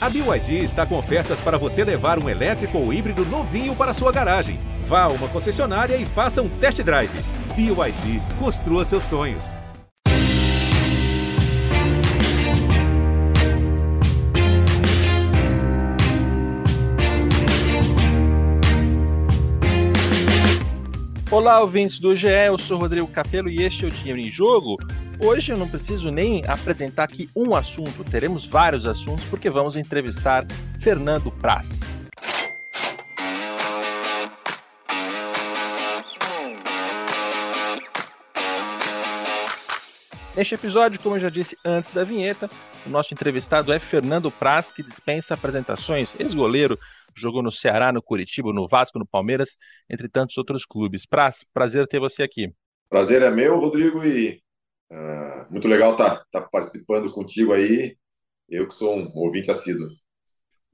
A BYD está com ofertas para você levar um elétrico ou híbrido novinho para sua garagem. Vá a uma concessionária e faça um test drive. BYD, construa seus sonhos. Olá, ouvintes do GE, eu sou Rodrigo Capello e este é o Dinheiro em Jogo. Hoje eu não preciso nem apresentar aqui um assunto, teremos vários assuntos porque vamos entrevistar Fernando Praz. Neste episódio, como eu já disse antes da vinheta, o nosso entrevistado é Fernando Praz, que dispensa apresentações, ex-goleiro, jogou no Ceará, no Curitiba, no Vasco, no Palmeiras, entre tantos outros clubes. Praz, prazer ter você aqui. Prazer é meu, Rodrigo, e uh, muito legal estar tá, tá participando contigo aí, eu que sou um ouvinte assíduo.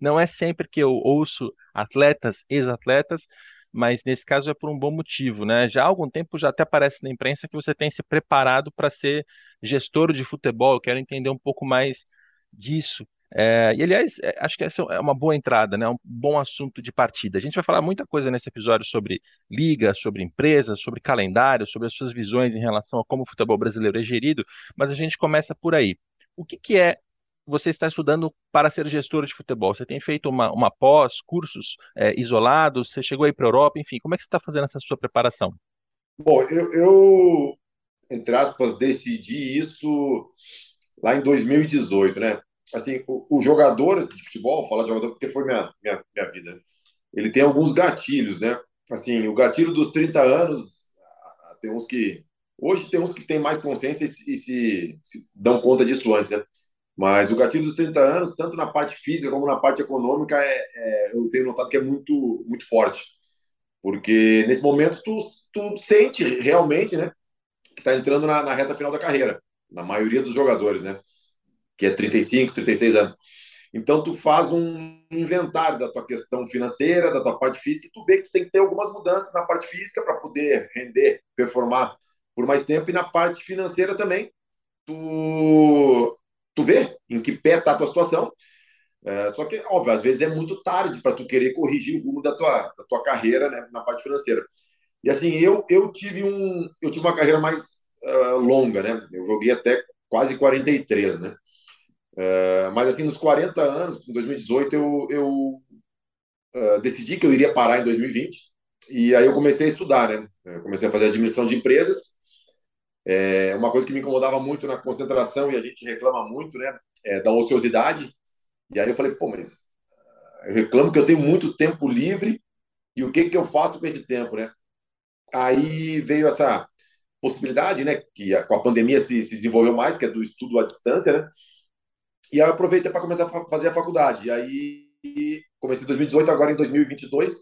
Não é sempre que eu ouço atletas, ex-atletas, mas nesse caso é por um bom motivo, né? Já há algum tempo já até aparece na imprensa que você tem se preparado para ser gestor de futebol. Eu quero entender um pouco mais disso. É, e aliás, é, acho que essa é uma boa entrada, né? Um bom assunto de partida. A gente vai falar muita coisa nesse episódio sobre liga, sobre empresas, sobre calendário, sobre as suas visões em relação a como o futebol brasileiro é gerido, mas a gente começa por aí. O que, que é você está estudando para ser gestor de futebol? Você tem feito uma, uma pós, cursos é, isolados? Você chegou aí para a Europa? Enfim, como é que você está fazendo essa sua preparação? Bom, eu, eu, entre aspas, decidi isso lá em 2018, né? Assim, o, o jogador de futebol, falar de jogador porque foi minha, minha, minha vida, ele tem alguns gatilhos, né? Assim, o gatilho dos 30 anos, ah, tem uns que. Hoje tem uns que têm mais consciência e, se, e se, se dão conta disso antes, né? Mas o gatilho dos 30 anos, tanto na parte física como na parte econômica, é, é, eu tenho notado que é muito, muito forte. Porque nesse momento tu, tu sente realmente né, que está entrando na, na, reta final da carreira, na maioria dos jogadores, né? Que é 35, 36 anos. Então tu faz um inventário da tua questão financeira, da tua parte física, e tu vê que tu tem que ter algumas mudanças na parte física para poder render, performar por mais tempo, e na parte financeira também. Tu tu vê em que pé está a tua situação. É, só que, óbvio, às vezes é muito tarde para tu querer corrigir o rumo da tua, da tua carreira né, na parte financeira. E assim, eu, eu, tive, um, eu tive uma carreira mais uh, longa, né? Eu joguei até quase 43, né? Uh, mas assim, nos 40 anos, em 2018, eu, eu uh, decidi que eu iria parar em 2020. E aí eu comecei a estudar, né? Eu comecei a fazer administração de empresas é uma coisa que me incomodava muito na concentração e a gente reclama muito, né, é da ociosidade. E aí eu falei, pô, mas ah, eu reclamo que eu tenho muito tempo livre e o que que eu faço com esse tempo, né? Aí veio essa possibilidade, né, que com a pandemia se, se desenvolveu mais, que é do estudo à distância, né? E aí eu aproveitei para começar a fazer a faculdade. E aí comecei em 2018, agora em 2022,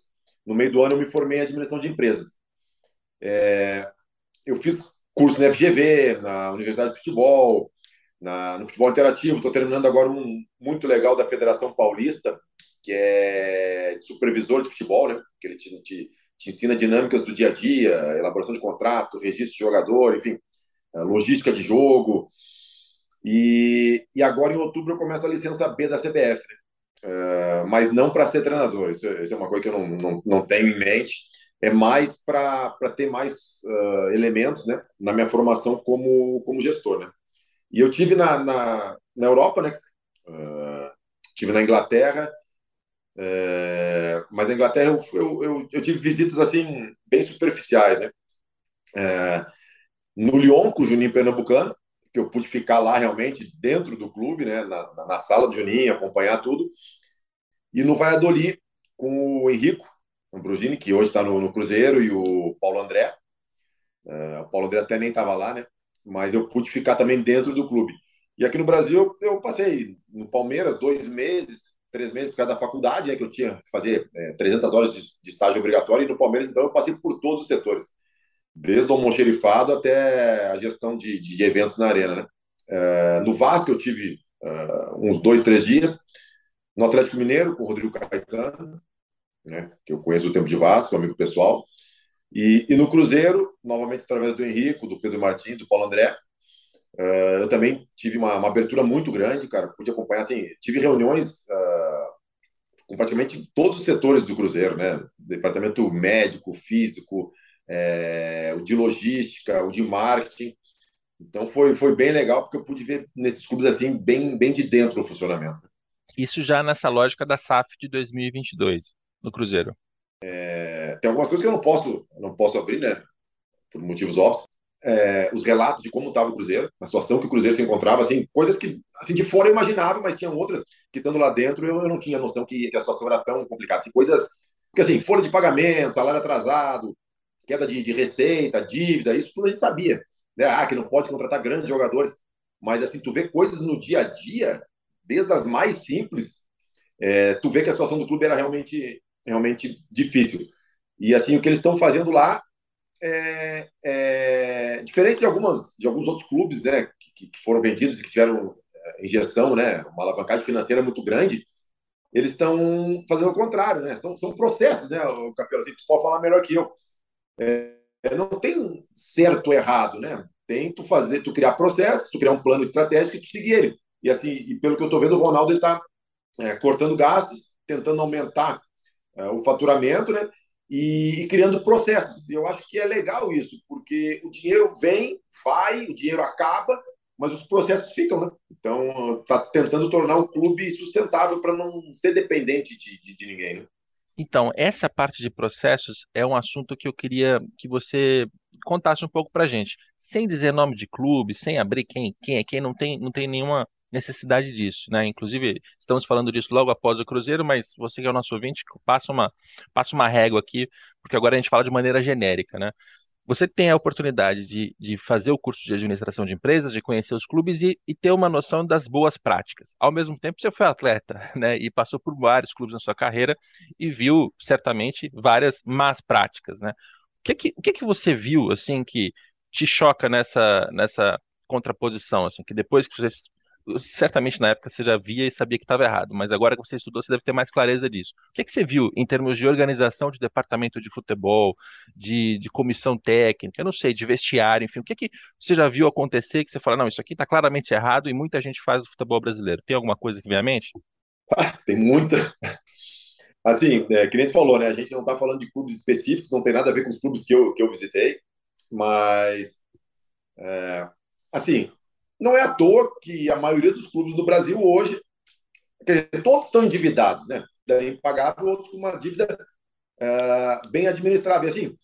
no meio do ano eu me formei em administração de empresas. É, eu fiz curso na FGV, na Universidade de Futebol, na, no futebol interativo. Estou terminando agora um muito legal da Federação Paulista, que é supervisor de futebol, né? Que ele te, te, te ensina dinâmicas do dia a dia, elaboração de contrato, registro de jogador, enfim, logística de jogo. E, e agora, em outubro, eu começo a licença B da CBF, né? Uh, mas não para ser treinador. Isso, isso, é uma coisa que eu não, não, não tenho em mente é mais para ter mais uh, elementos né, na minha formação como, como gestor. Né? E eu tive na, na, na Europa, né? Uh, tive na Inglaterra, uh, mas na Inglaterra eu, eu, eu, eu, tive visitas assim bem superficiais, né? Uh, no Lyon com o Juninho Pernambucano, que eu pude ficar lá realmente dentro do clube, né? Na, na sala do Juninho, acompanhar tudo. E no Valladolid com o Henrico, Ambrosini, que hoje está no, no, Cruzeiro, e o Paulo André. Uh, o Paulo André até nem estava lá, né? Mas eu pude ficar também dentro do clube. E aqui no Brasil, eu, passei no Palmeiras dois meses, três meses por causa da faculdade, né, que eu tinha que fazer é, 300 horas de, de, estágio obrigatório, e no Palmeiras, então, eu passei por todos os setores, desde o almoxerifado até a gestão de, de eventos na arena. Né? É, no Vasco, eu tive uh, uns dois, três dias, no Atlético Mineiro, com o Rodrigo Caetano, né, que eu conheço do tempo de Vasco, amigo pessoal. E, e no Cruzeiro, novamente através do Henrico, do Pedro Martins, do Paulo André, uh, eu também tive uma, uma, abertura muito grande, cara. Pude acompanhar, assim, tive reuniões uh, com praticamente todos os setores do Cruzeiro, né? Departamento médico, físico, é, o de logística, o de marketing. Então foi, foi bem legal porque eu pude ver nesses clubes assim bem, bem de dentro do funcionamento. Isso já nessa lógica da SAF de 2022 no Cruzeiro. É, tem algumas coisas que eu não posso não posso abrir, né? Por motivos óbvios. É, os relatos de como estava o Cruzeiro, a situação que o Cruzeiro se encontrava, assim, coisas que assim de fora eu imaginava, mas tinha outras que estando lá dentro eu, eu não tinha noção que, que, a situação era tão complicada. Assim, coisas que assim, folha de pagamento, salário atrasado, queda de, de receita, dívida, isso tudo a gente sabia né? Ah, que não pode contratar grandes jogadores. Mas assim, tu vê coisas no dia a dia, desde as mais simples, é, tu vê que a situação do clube era realmente, realmente difícil. E assim, o que eles estão fazendo lá é, é, diferente de algumas de alguns outros clubes, né, que, que foram vendidos e que tiveram é, injeção, né, uma alavancagem financeira muito grande. Eles estão fazendo o contrário, né? São, são processos, né? O Capelo, assim, tu pode falar melhor que eu. É, não tem certo ou errado, né? Tem tu fazer, tu criar processo, tu criar um plano estratégico e tu seguir ele. E assim, e pelo que eu estou vendo, o Ronaldo está é, cortando gastos, tentando aumentar é, o faturamento, né? E, e, criando processos. Eu acho que é legal isso, porque o dinheiro vem, vai, o dinheiro acaba, mas os processos ficam, né? Então, está tentando tornar o clube sustentável para não ser dependente de, de, de ninguém, né? Então, essa parte de processos é um assunto que eu queria que você contasse um pouco para gente, sem dizer nome de clube, sem abrir quem, quem é quem, não tem, não tem nenhuma necessidade disso, né? Inclusive, estamos falando disso logo após o Cruzeiro, mas você que é o nosso ouvinte, passa uma, passa uma régua aqui, porque agora a gente fala de maneira genérica, né? Você tem a oportunidade de, de fazer o curso de administração de empresas, de conhecer os clubes e, e, ter uma noção das boas práticas. Ao mesmo tempo, você foi atleta, né? E passou por vários clubes na sua carreira e viu certamente várias más práticas, né? O que que, o que, que você viu assim que te choca nessa nessa contraposição, assim, que depois que você certamente na época você já via e sabia que estava errado, mas agora que você estudou, você deve ter mais clareza disso. O que, que você viu em termos de organização de departamento de futebol, de, de comissão técnica, eu não sei, de vestiário, enfim, o que, que você já viu acontecer que você fala, não, isso aqui está claramente errado e muita gente faz o futebol brasileiro? Tem alguma coisa que vem à mente? Ah, tem muita. Assim, é, que nem gente falou, né? A gente não está falando de clubes específicos, não tem nada a ver com os clubes que eu, que eu visitei, mas, é, assim, não é à toa que a maioria dos clubes do Brasil hoje, dizer, todos estão endividados, né? Daí impagável, outros com uma dívida uh, bem administrável. Assim,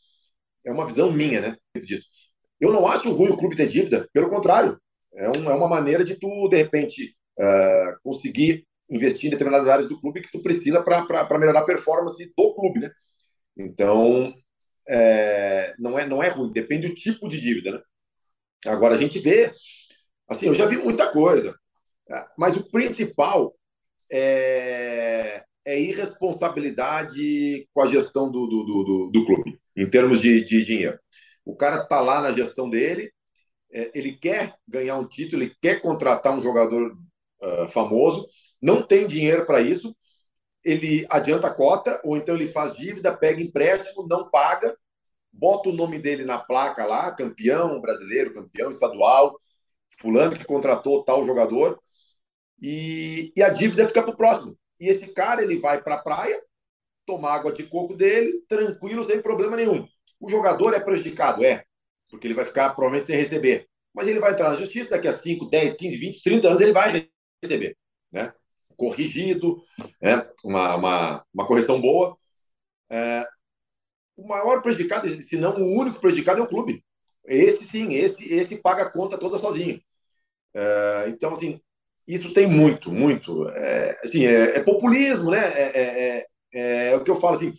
é uma visão minha, né? Disso. Eu não acho ruim o clube ter dívida, pelo contrário, é, um, é uma maneira de tu, de repente, uh, conseguir investir em determinadas áreas do clube que tu precisa para melhorar a performance do clube, né? Então, é, não, é, não é ruim, depende do tipo de dívida, né? Agora, a gente vê Assim, eu já vi muita coisa, tá? mas o principal é, é irresponsabilidade com a gestão do, do, do, do clube, em termos de, de dinheiro. O cara está lá na gestão dele, é, ele quer ganhar um título, ele quer contratar um jogador uh, famoso, não tem dinheiro para isso, ele adianta a cota, ou então ele faz dívida, pega empréstimo, não paga, bota o nome dele na placa lá, campeão brasileiro, campeão estadual, fulano que contratou tal jogador, e, e a dívida fica para o próximo. E esse cara ele vai para a praia, tomar água de coco dele, tranquilo, sem problema nenhum. O jogador é prejudicado, é, porque ele vai ficar provavelmente sem receber. Mas ele vai entrar na justiça, daqui a 5, 10, 15, 20, 30 anos ele vai receber. Né? Corrigido, né? uma, uma, uma correção boa. É, o maior prejudicado, se não o único prejudicado, é o clube. Esse sim, esse, esse paga a conta toda sozinho. É, então, assim, isso tem muito, muito. É, assim, é, é populismo, né? É, é, é, é, o que eu falo assim.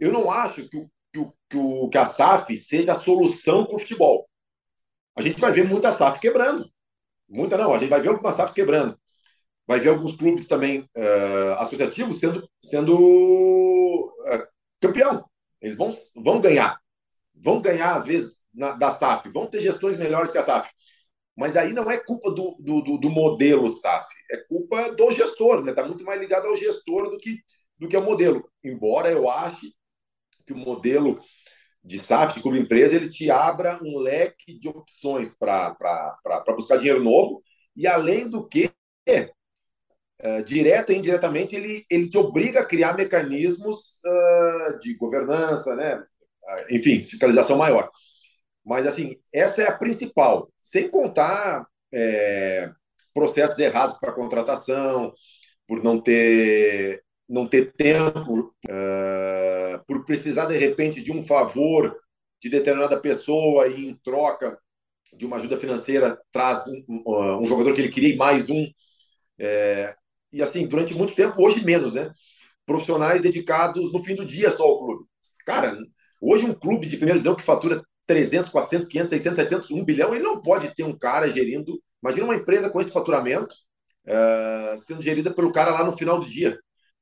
Eu não acho que, o, que, o, que, o, que a SAF seja a solução para o futebol. A gente vai ver muita SAF quebrando. Muita não, a gente vai ver algumas SAF quebrando. Vai ver alguns clubes também uh, associativos sendo, sendo uh, campeão. Eles vão, vão ganhar. Vão ganhar, às vezes, na, da SAF. Vão ter gestões melhores que a SAF. Mas aí não é culpa do, do, do modelo SAF, é culpa do gestor, né? Está muito mais ligado ao gestor do que, do que ao modelo. Embora eu ache que o modelo de SAF, de clube empresa, ele te abra um leque de opções para buscar dinheiro novo, e além do que, uh, direta e indiretamente, ele, ele te obriga a criar mecanismos uh, de governança, né? enfim, fiscalização maior. Mas, assim, essa é a principal, sem contar é, processos errados para contratação, por não ter, não ter tempo, uh, por precisar, de repente, de um favor de determinada pessoa e, em troca de uma ajuda financeira, traz um, um, um jogador que ele queria e mais um. É, e, assim, durante muito tempo, hoje menos, né? Profissionais dedicados no fim do dia só ao clube. Cara, hoje um clube de primeira divisão que fatura 300, 400, 500, 600, 700, 1 bilhão, ele não pode ter um cara gerindo. Imagina uma empresa com esse faturamento uh, sendo gerida pelo cara lá no final do dia.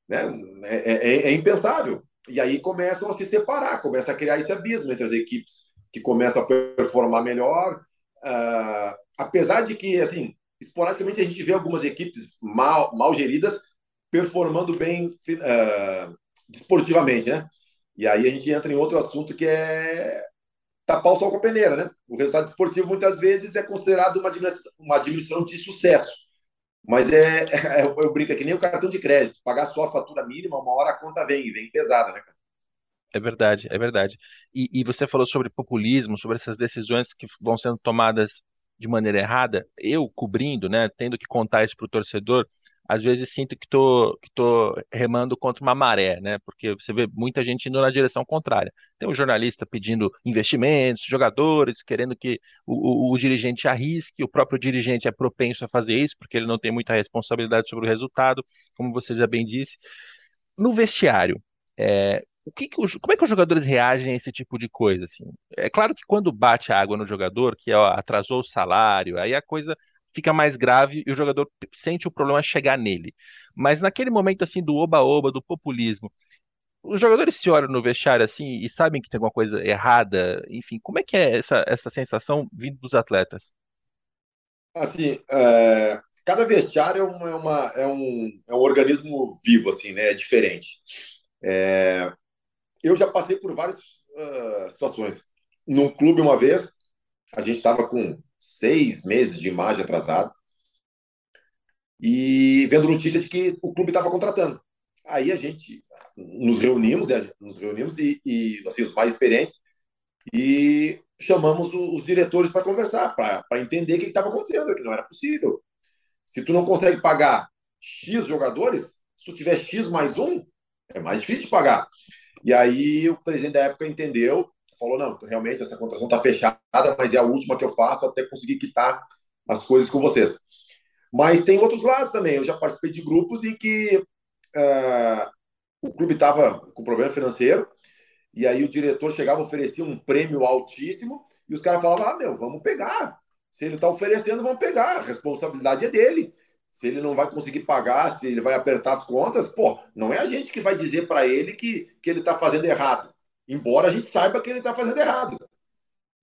Né? É, é, é, impensável. E aí começam a se separar, começa a criar esse abismo entre as equipes que começam a performar melhor. Uh, apesar de que, assim, esporadicamente a gente vê algumas equipes mal, mal geridas performando bem uh, desportivamente, né? E aí a gente entra em outro assunto que é tapar o sol com a peneira, né? O resultado esportivo muitas vezes é considerado uma administração, uma de sucesso, mas é, é, eu brinco é nem o cartão de crédito, pagar só a fatura mínima, uma hora a conta vem, vem pesada, né, cara? É verdade, é verdade. E, e você falou sobre populismo, sobre essas decisões que vão sendo tomadas de maneira errada. Eu cobrindo, né, tendo que contar isso para o torcedor, às vezes sinto que tô, que tô remando contra uma maré, né? Porque você vê muita gente indo na direção contrária. Tem um jornalista pedindo investimentos, jogadores, querendo que o, o, o dirigente arrisque, o próprio dirigente é propenso a fazer isso, porque ele não tem muita responsabilidade sobre o resultado, como você já bem disse. No vestiário, é, o que que como é que os jogadores reagem a esse tipo de coisa? Assim? É claro que quando bate a água no jogador, que ó, atrasou o salário, aí a coisa fica mais grave e o jogador sente o problema chegar nele. Mas naquele momento assim do oba-oba, do populismo, os jogadores se olham no vestiário assim e sabem que tem alguma coisa errada, enfim, como é que é essa, essa sensação vindo dos atletas? Assim, é, cada vestiário é, uma, é, uma, é, um, é um organismo vivo, assim, né? É diferente. É, eu já passei por várias uh, situações. Num clube, uma vez, a gente estava com seis meses de imagem atrasado e vendo notícia de que o clube estava contratando. Aí a gente nos reunimos, né, nos reunimos e, e assim, os mais experientes e chamamos os diretores para conversar, para entender o que estava acontecendo, que não era possível. Se tu não consegue pagar X jogadores, se tu tiver X mais um, é mais difícil de pagar. E aí o presidente da época entendeu falou: não, realmente essa contratação está fechada, mas é a última que eu faço até conseguir quitar as coisas com vocês. Mas tem outros lados também. Eu já participei de grupos em que uh, o clube estava com problema financeiro e aí o diretor chegava oferecia um prêmio altíssimo e os caras falavam: ah, meu, vamos pegar. Se ele está oferecendo, vamos pegar. A responsabilidade é dele. Se ele não vai conseguir pagar, se ele vai apertar as contas, pô, não é a gente que vai dizer para ele que, que ele está fazendo errado embora a gente saiba que ele está fazendo errado.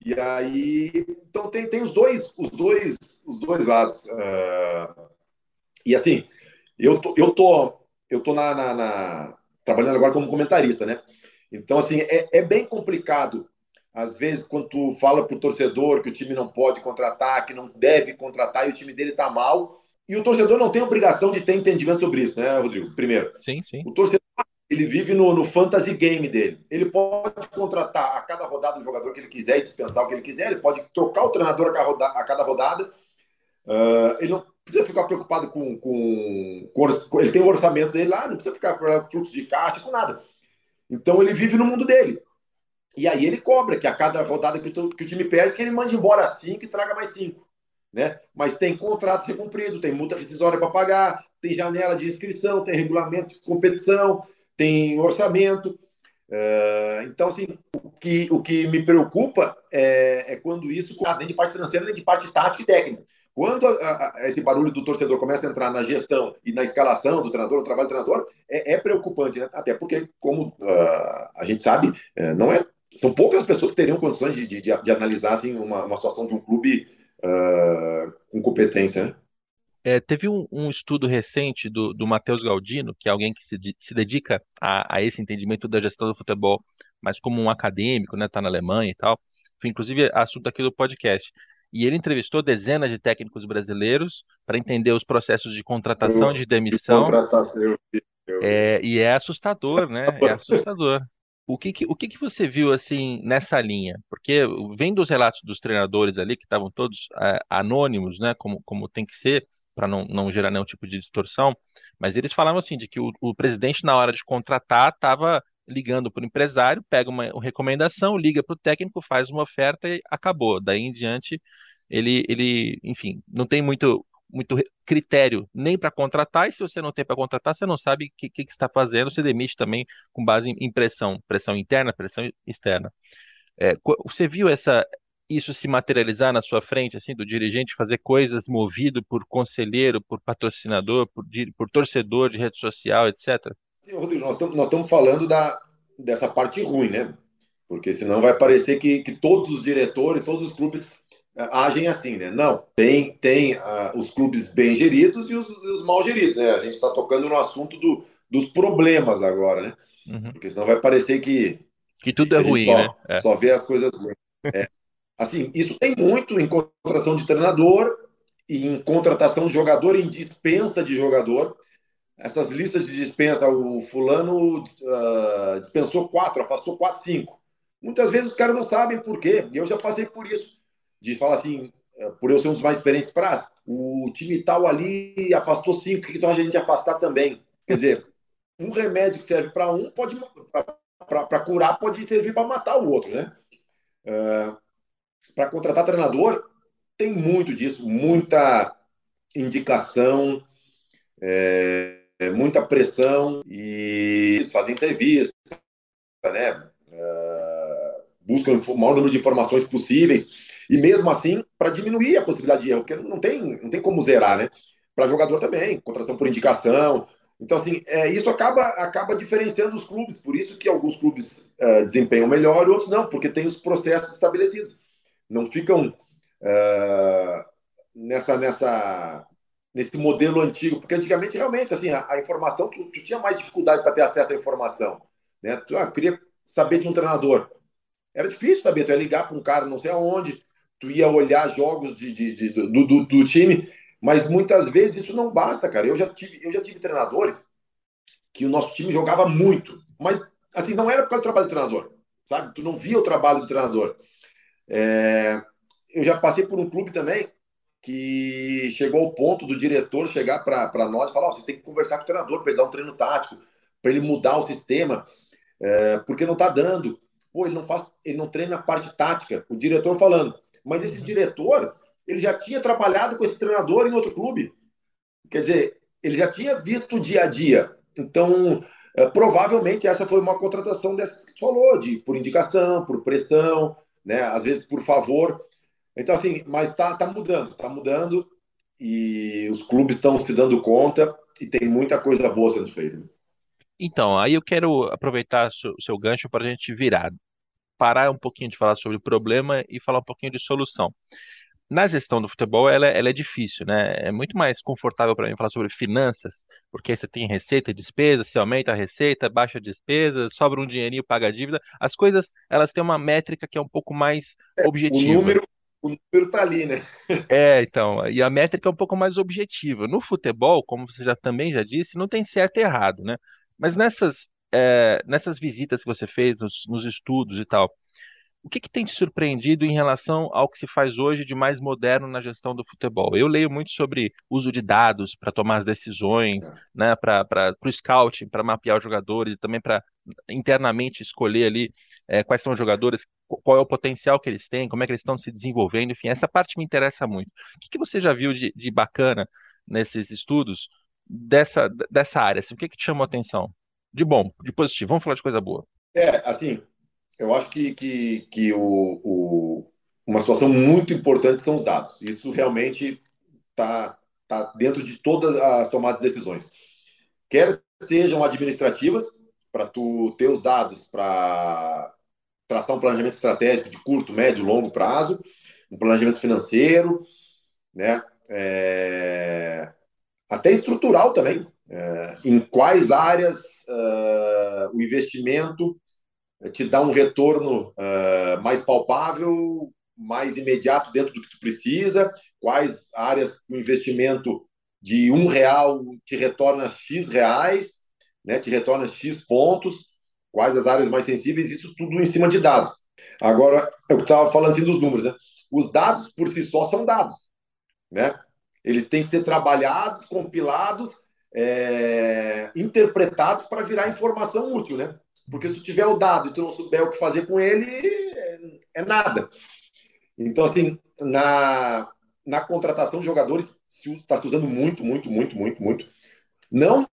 E aí, então tem, tem os dois, os dois, os dois lados. Uh, e assim, eu tô, eu tô, eu tô na, na, na, trabalhando agora como comentarista, né? Então assim é, é bem complicado às vezes quando tu fala para o torcedor que o time não pode contratar, que não deve contratar e o time dele está mal. E o torcedor não tem obrigação de ter entendimento sobre isso, né, Rodrigo? Primeiro. Sim, sim. O torcedor ele vive no, no, fantasy game dele. Ele pode contratar a cada rodada o jogador que ele quiser e dispensar o que ele quiser. Ele pode trocar o treinador a cada rodada. Uh, ele não precisa ficar preocupado com, com, com, Ele tem o orçamento dele lá, não precisa ficar com fluxo de caixa, com nada. Então ele vive no mundo dele. E aí ele cobra que a cada rodada que o, que o time perde, que ele mande embora cinco e traga mais cinco. Né? Mas tem contrato a ser cumprido, tem multa rescisória para pagar, tem janela de inscrição, tem regulamento de competição, tem orçamento. Uh, então, assim, o que, o que me preocupa é, é quando isso, nem de parte financeira, nem de parte tática e técnica. Quando a, a, esse barulho do torcedor começa a entrar na gestão e na escalação do treinador, no trabalho do treinador, é, é preocupante, né? Até porque, como uh, a gente sabe, uh, não é, são poucas pessoas que teriam condições de, de, de analisar assim, uma, uma situação de um clube uh, com competência, né? É, teve um, um, estudo recente do, do Matheus Galdino, que é alguém que se, se dedica a, a, esse entendimento da gestão do futebol, mas como um acadêmico, né, tá na Alemanha e tal. Foi inclusive assunto aqui do podcast. e ele entrevistou dezenas de técnicos brasileiros para entender os processos de contratação, de demissão. Contratação. É, e é assustador, né? É assustador. O que, que, o que, que você viu assim nessa linha? Porque vem dos relatos dos treinadores ali, que estavam todos é, anônimos, né? Como, como tem que ser, para não, não gerar nenhum tipo de distorção, mas eles falavam assim, de que o, o presidente, na hora de contratar, estava ligando para o empresário, pega uma, uma recomendação, liga para o técnico, faz uma oferta e acabou. Daí em diante, ele, ele enfim, não tem muito, muito critério nem para contratar, e se você não tem para contratar, você não sabe o que, que, está fazendo, você demite também com base em pressão, pressão interna, pressão externa. É, você viu essa, isso se materializar na sua frente, assim, do dirigente fazer coisas movido por conselheiro, por patrocinador, por, por torcedor de rede social, etc? Sim, Rodrigo, nós estamos, falando da, dessa parte ruim, né? Porque senão vai parecer que, que todos os diretores, todos os clubes eh, agem assim, né? Não, tem, tem uh, os clubes bem geridos e os, os mal geridos, né? A gente está tocando no assunto do, dos problemas agora, né? Uhum. Porque senão vai parecer que... Que tudo é que é ruim, só, né? É. Só vê as coisas ruins. É. Assim, isso tem muito em contratação de treinador, em contratação de jogador, em dispensa de jogador. Essas listas de dispensa, o fulano uh, dispensou quatro, afastou quatro, cinco. Muitas vezes os caras não sabem por quê. Eu já passei por isso. De falar assim, eh, por eu ser um dos mais experientes, para o time tal ali afastou cinco, que então a gente afastar também. Quer dizer, um remédio que serve para um pode para curar pode servir para matar o outro, né? Uh, para contratar treinador, tem muito disso, muita indicação, é, muita pressão e fazem entrevistas, né? Uh, buscam o maior número de informações possíveis e mesmo assim para diminuir a possibilidade de erro, porque não tem, não tem como zerar, né? Para jogador também, contratação por indicação. Então, assim, é, isso acaba, acaba diferenciando os clubes. Por isso que alguns clubes uh, desempenham melhor e outros não, porque tem os processos estabelecidos não ficam uh, nessa, nessa, nesse modelo antigo, porque antigamente realmente assim a, a informação tu, tu, tinha mais dificuldade para ter acesso à informação, né? Tu ah, queria saber de um treinador, era difícil saber, tu ia ligar para um cara não sei aonde, tu ia olhar jogos de, de, de do, do, do, time, mas muitas vezes isso não basta, cara. Eu já tive, eu já tive treinadores que o nosso time jogava muito, mas assim não era por causa do trabalho do treinador, sabe? Tu não via o trabalho do treinador. É, eu já passei por um clube também que chegou ao ponto do diretor chegar para nós e falar: oh, vocês têm que conversar com o treinador para ele dar um treino tático, para ele mudar o sistema, é, porque não está dando. Pô, ele não faz, ele não treina a parte tática. O diretor falando, mas esse uhum. diretor ele já tinha trabalhado com esse treinador em outro clube. Quer dizer, ele já tinha visto o dia a dia. Então, é, provavelmente essa foi uma contratação dessas que tu falou, de por indicação, por pressão, né? Às vezes por favor. Então, assim, mas está tá mudando, está mudando e os clubes estão se dando conta e tem muita coisa boa sendo feita. Então, aí eu quero aproveitar o seu gancho para a gente virar, parar um pouquinho de falar sobre o problema e falar um pouquinho de solução na gestão do futebol ela, ela, é difícil, né? É muito mais confortável para mim falar sobre finanças, porque você tem receita e despesa, se aumenta a receita, baixa a despesa, sobra um dinheirinho, paga a dívida. As coisas, elas têm uma métrica que é um pouco mais é, objetiva. O número, o número tá ali, né? é, então, e a métrica é um pouco mais objetiva. No futebol, como você já também já disse, não tem certo e errado, né? Mas nessas, é, nessas visitas que você fez, nos, nos estudos e tal, o que, que, tem te surpreendido em relação ao que se faz hoje de mais moderno na gestão do futebol? Eu leio muito sobre uso de dados para tomar as decisões, é. né, para o scouting, para mapear os jogadores e também para internamente escolher ali é, quais são os jogadores, qual é o potencial que eles têm, como é que eles estão se desenvolvendo, enfim, essa parte me interessa muito. O que, que você já viu de, de bacana nesses estudos dessa, dessa área? Assim, o que, que te chamou a atenção? De bom, de positivo, vamos falar de coisa boa. É, assim, eu acho que, que, que o, o, uma situação muito importante são os dados. Isso realmente está tá dentro de todas as tomadas de decisões. Quer sejam administrativas, para tu ter os dados para traçar um planejamento estratégico de curto, médio, longo prazo, um planejamento financeiro, né? É... até estrutural também. É... em quais áreas uh, o investimento te dá um retorno uh, mais palpável mais imediato dentro do que tu precisa, quais áreas o investimento de um real te retorna X reais, né, te retorna X pontos, quais as áreas mais sensíveis, isso tudo em cima de dados. Agora, eu estava falando assim dos números, né? Os dados por si só são dados, né? Eles têm que ser trabalhados, compilados, é, interpretados para virar informação útil, né? Porque se tu tiver o dado e tu não souber o que fazer com ele, é, nada. Então, assim, na, na contratação de jogadores, está se usando muito, muito, muito, muito, muito. Não,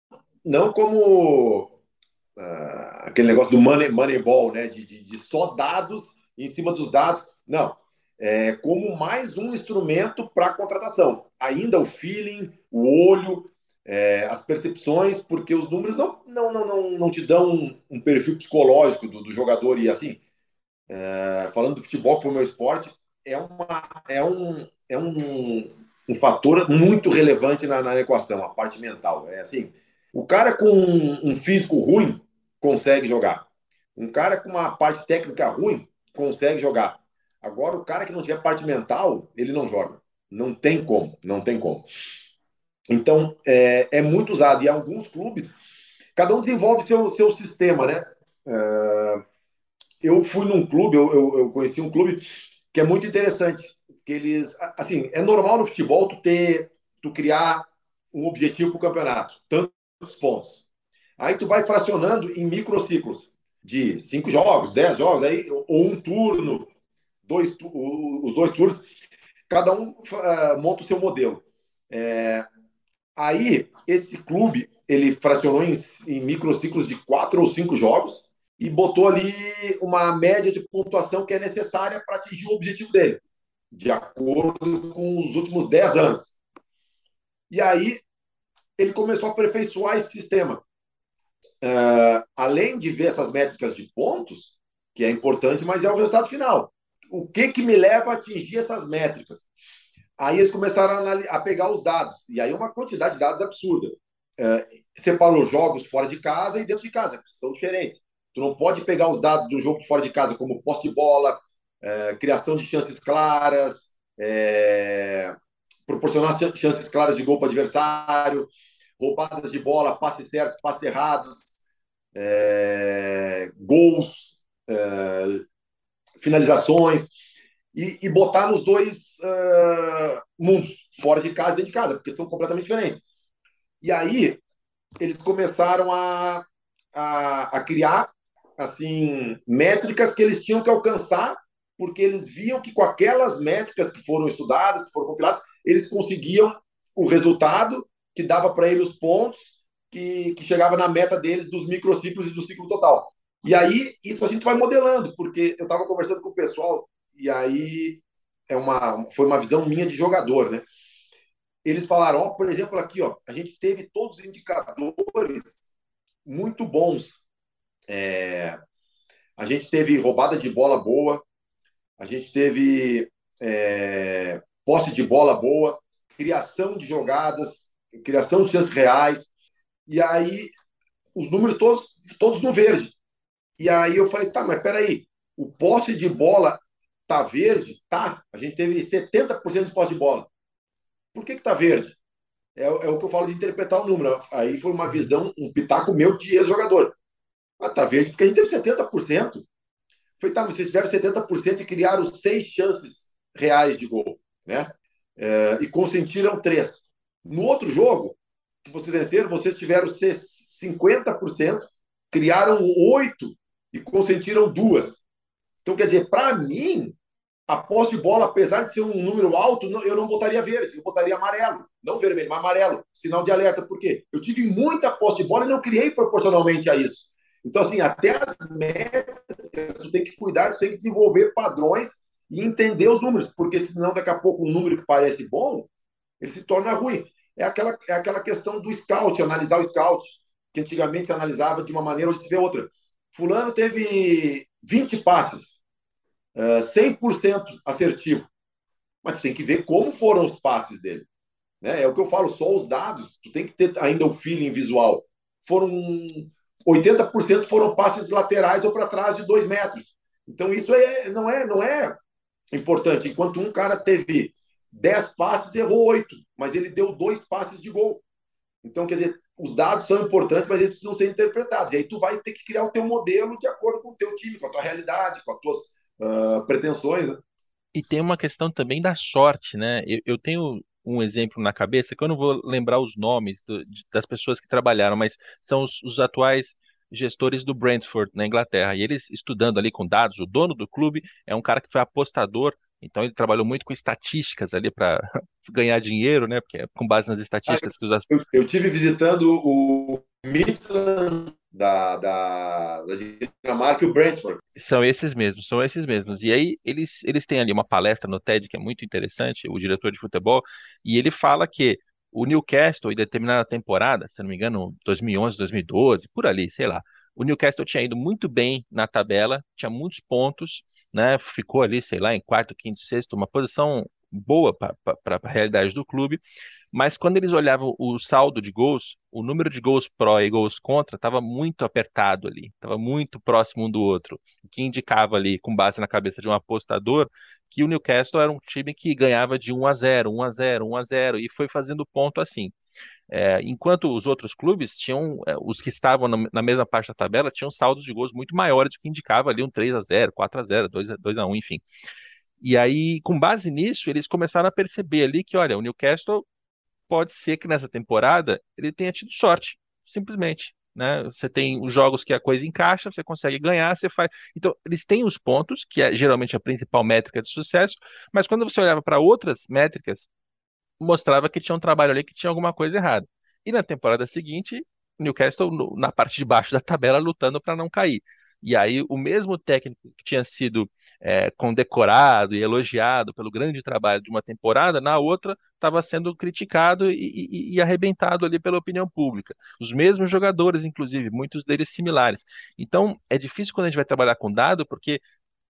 não como uh, aquele negócio do money, money ball, né? De, de, de, só dados em cima dos dados. Não. É como mais um instrumento para contratação. Ainda o feeling, o olho, é, as percepções, porque os números não, não, não, não, não te dão um, um perfil psicológico do, do jogador. E assim, é, falando do futebol, que foi meu esporte, é, uma, é, um, é um, um fator muito relevante na, na equação, a parte mental. É assim, o cara com um físico ruim consegue jogar. Um cara com uma parte técnica ruim consegue jogar. Agora, o cara que não tiver parte mental, ele não joga. Não tem como, não tem como. Então, é, é muito usado. E alguns clubes, cada um desenvolve seu, seu sistema, né? É, eu fui num clube, eu, eu, eu conheci um clube que é muito interessante. Que eles, assim, é normal no futebol tu ter, tu criar um objetivo para o campeonato, tantos pontos. Aí tu vai fracionando em microciclos de cinco jogos, dez jogos, aí, ou um turno, dois, os dois turnos, cada um uh, monta o seu modelo. É, aí, esse clube, ele fracionou em, em microciclos de quatro ou cinco jogos, e botou ali uma média de pontuação que é necessária para atingir o objetivo dele, de acordo com os últimos 10 anos. E aí ele começou a aperfeiçoar esse sistema. Uh, além de ver essas métricas de pontos, que é importante, mas é o resultado final. O que, que me leva a atingir essas métricas? Aí eles começaram a, a pegar os dados, e aí uma quantidade de dados absurda. Uh, separou jogos fora de casa e dentro de casa, que são diferentes. Tu não pode pegar os dados de um jogo fora de casa, como posse de bola, é, criação de chances claras, é, proporcionar chances claras de gol para o adversário, roubadas de bola, passes certos, passes errados, é, gols, é, finalizações, e, e, botar nos dois uh, mundos, fora de casa e dentro de casa, porque são completamente diferentes. E aí, eles começaram a, a, a criar assim métricas que eles tinham que alcançar, porque eles viam que com aquelas métricas que foram estudadas, que foram compiladas, eles conseguiam o resultado que dava para eles os pontos que, que chegava na meta deles dos microciclos e do ciclo total. E aí isso a gente vai modelando, porque eu estava conversando com o pessoal e aí é uma foi uma visão minha de jogador, né? Eles falaram, ó, por exemplo, aqui, ó, a gente teve todos os indicadores muito bons é, a gente teve roubada de bola boa, a gente teve é, posse de bola boa, criação de jogadas, criação de chances reais, e aí os números todos, todos no verde. E aí eu falei, tá, mas peraí, o posse de bola tá verde? Tá, a gente teve 70% de posse de bola. Por que que tá verde? É, é, o que eu falo de interpretar o número. Aí foi uma visão, um pitaco meu de ex-jogador. Ah, tá verde, porque a gente teve 70%. Foi, tá, vocês tiveram 70% e criaram seis chances reais de gol, né? É, e consentiram três. No outro jogo, que vocês venceram, vocês tiveram 50%, criaram oito e consentiram duas. Então, quer dizer, para mim, a posse de bola, apesar de ser um número alto, eu não botaria verde, eu botaria amarelo. Não vermelho, mas amarelo. Sinal de alerta. Por quê? Eu tive muita posse de bola e não criei proporcionalmente a isso. Então, assim, até as métricas, tu tem que cuidar, tu tem que desenvolver padrões e entender os números, porque senão daqui a pouco um número que parece bom, ele se torna ruim. É aquela, é aquela questão do scout, analisar o scout, que antigamente se analisava de uma maneira, hoje se vê outra. Fulano teve 20 passes, 100% eh, assertivo. Mas tu tem que ver como foram os passes dele. Né? É o que eu falo, só os dados, tu tem que ter ainda o feeling visual. Foram 80% foram passes laterais ou para trás de dois metros. Então, isso é, não, é, não é importante, enquanto um cara teve 10 passes, errou 8, mas ele deu dois passes de gol. Então, quer dizer, os dados são importantes, mas eles precisam ser interpretados. E aí tu vai ter que criar o teu modelo de acordo com o teu time, com a tua realidade, com as tuas uh, pretensões. Né? E tem uma questão também da sorte, né? Eu, eu, tenho um exemplo na cabeça que eu não vou lembrar os nomes do, de, das pessoas que trabalharam, mas são os, os atuais gestores do Brentford na Inglaterra. E eles estudando ali com dados, o dono do clube é um cara que foi apostador então ele trabalhou muito com estatísticas ali para ganhar dinheiro, né? Porque é com base nas estatísticas que os eu, eu tive visitando o Midland da, da, da Dinamarca e o Brentford. São esses mesmos, são esses mesmos. E aí eles, eles têm ali uma palestra no TED que é muito interessante, o diretor de futebol, e ele fala que o Newcastle, em determinada temporada, se não me engano, 2011, 2012, por ali, sei lá, o Newcastle tinha ido muito bem na tabela, tinha muitos pontos, né? Ficou ali, sei lá, em quarto, quinto, sexto, uma posição boa para a realidade do clube. Mas quando eles olhavam o saldo de gols, o número de gols pró e gols contra estava muito apertado ali, estava muito próximo um do outro, o que indicava ali, com base na cabeça de um apostador, que o Newcastle era um time que ganhava de 1 a 0, 1 a 0, 1 a 0 e foi fazendo ponto assim. É, enquanto os outros clubes tinham, é, os que estavam na, na, mesma parte da tabela, tinham saldos de gols muito maiores do que indicava ali um 3 a 0 4 a 0 2 a, 2 a 1 enfim. E aí, com base nisso, eles começaram a perceber ali que, olha, o Newcastle pode ser que nessa temporada ele tenha tido sorte, simplesmente. Né? Você tem os jogos que a coisa encaixa, você consegue ganhar, você faz. Então, eles têm os pontos, que é geralmente a principal métrica de sucesso, mas quando você olhava para outras métricas, mostrava que tinha um trabalho ali que tinha alguma coisa errada. E na temporada seguinte, Newcastle no, na parte de baixo da tabela lutando para não cair. E aí o mesmo técnico que tinha sido é, condecorado e elogiado pelo grande trabalho de uma temporada, na outra estava sendo criticado e, e, e, arrebentado ali pela opinião pública. Os mesmos jogadores, inclusive, muitos deles similares. Então é difícil quando a gente vai trabalhar com dado, porque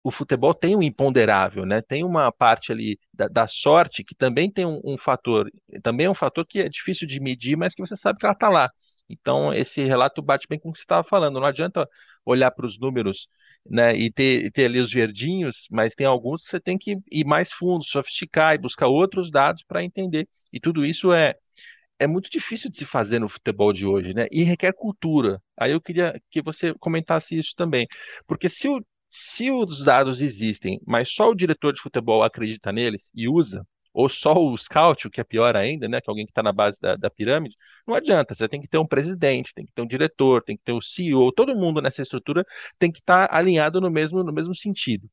o futebol tem um imponderável, né? Tem uma parte ali da, da sorte que também tem um, um, fator, também é um fator que é difícil de medir, mas que você sabe que ela está lá. Então, esse relato bate bem com o que você estava falando. Não adianta olhar para os números né, e ter, e ter ali os verdinhos, mas tem alguns que você tem que ir mais fundo, sofisticar e buscar outros dados para entender. E tudo isso é, é muito difícil de se fazer no futebol de hoje, né? E requer cultura. Aí eu queria que você comentasse isso também. Porque se o, se os dados existem, mas só o diretor de futebol acredita neles e usa, ou só o scout, o que é pior ainda, né, que é alguém que está na base da, da, pirâmide, não adianta. Você tem que ter um presidente, tem que ter um diretor, tem que ter o um CEO, todo mundo nessa estrutura tem que estar tá alinhado no mesmo, no mesmo sentido.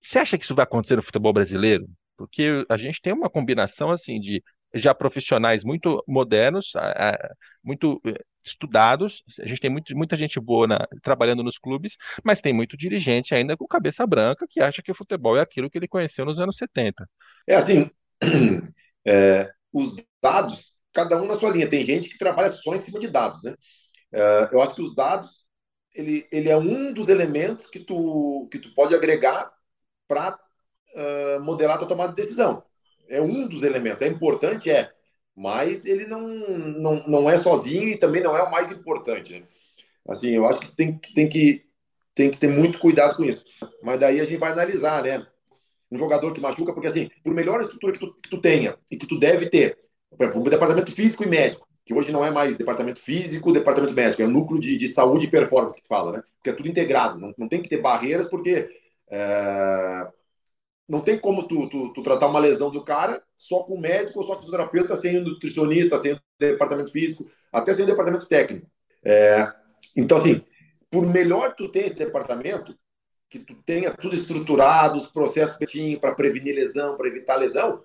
Você acha que isso vai acontecer no futebol brasileiro? Porque a gente tem uma combinação assim de já profissionais muito modernos, muito eh, estudados. A gente tem muito, muita gente boa na, trabalhando nos clubes, mas tem muito dirigente ainda com cabeça branca que acha que o futebol é aquilo que ele conheceu nos anos 70. É assim, é, os dados, cada um na sua linha. Tem gente que trabalha só em cima de dados, né? É, eu acho que os dados ele, ele é um dos elementos que tu, que tu pode agregar para uh, modelar a tua tomada de decisão é um dos elementos. É importante, é, mas ele não, não, não é sozinho e também não é o mais importante. Né? Assim, eu acho que tem, tem, que tem que ter muito cuidado com isso. Mas daí a gente vai analisar, né? Um jogador que machuca, porque assim, por melhor estrutura que tu, que tu tenha e que tu deve ter, por exemplo, um departamento físico e médico, que hoje não é mais departamento físico, departamento médico, é núcleo de, de saúde e performance que se fala, né? Porque é tudo integrado, não, não tem que ter barreiras, porque é, não tem como tu, tu, tu, tratar uma lesão do cara só com médico ou só com fisioterapeuta, sem nutricionista, sem departamento físico, até sem departamento técnico. É, então, assim, por melhor tu tenha esse departamento, que tu tenha tudo estruturado, os processos para prevenir lesão, para evitar lesão,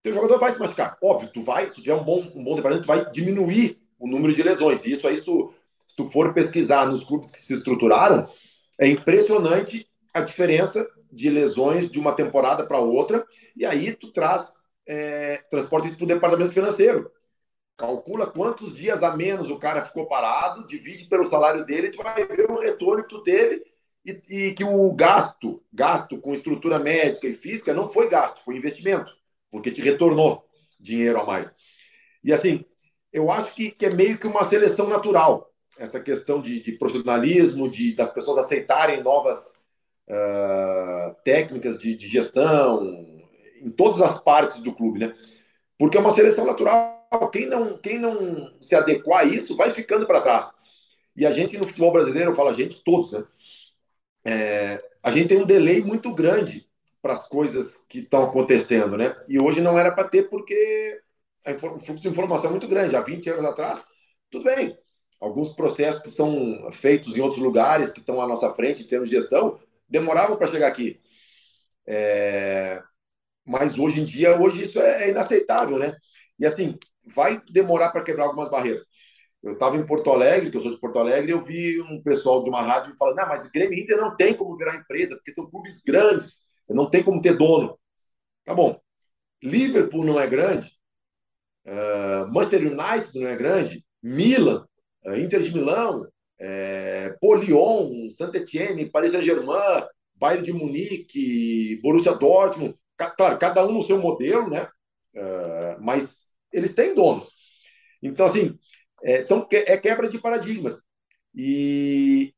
teu jogador vai se machucar. Óbvio, tu vai, se tiver um bom, um bom departamento, tu vai diminuir o número de lesões. E isso aí, se tu, se tu for pesquisar nos clubes que se estruturaram, é impressionante a diferença de lesões de uma temporada para outra, e aí tu traz, é, transporta isso para o departamento financeiro. Calcula quantos dias a menos o cara ficou parado, divide pelo salário dele, e tu vai ver o retorno que tu teve e, e, que o gasto, gasto com estrutura médica e física não foi gasto, foi investimento, porque te retornou dinheiro a mais. E assim, eu acho que, que é meio que uma seleção natural, essa questão de, de profissionalismo, de das pessoas aceitarem novas uh, técnicas de, de, gestão, em todas as partes do clube, né? Porque é uma seleção natural. Quem não, quem não se adequar a isso vai ficando para trás. E a gente no futebol brasileiro, eu falo a gente, todos, né? É, a gente tem um delay muito grande para as coisas que estão acontecendo, né? E hoje não era para ter porque o fluxo de informação é muito grande. Há 20 anos atrás, tudo bem. Alguns processos que são feitos em outros lugares, que estão à nossa frente em termos de gestão, demoravam para chegar aqui. É... Mas hoje em dia, hoje isso é inaceitável, né? E assim, vai demorar para quebrar algumas barreiras. Eu estava em Porto Alegre, que eu sou de Porto Alegre, eu vi um pessoal de uma rádio falando: não, mas o Grêmio Inter não tem como virar empresa, porque são clubes grandes, não tem como ter dono. Tá bom. Liverpool não é grande, uh, Manchester United não é grande, Milan, uh, Inter de Milão, uh, Polion, Saint-Etienne, Paris Saint-Germain, Bayern de Munique, Borussia Dortmund. Claro, cada um no seu modelo, né? Uh, mas eles têm donos. Então, assim, é, são, é quebra de paradigmas. E,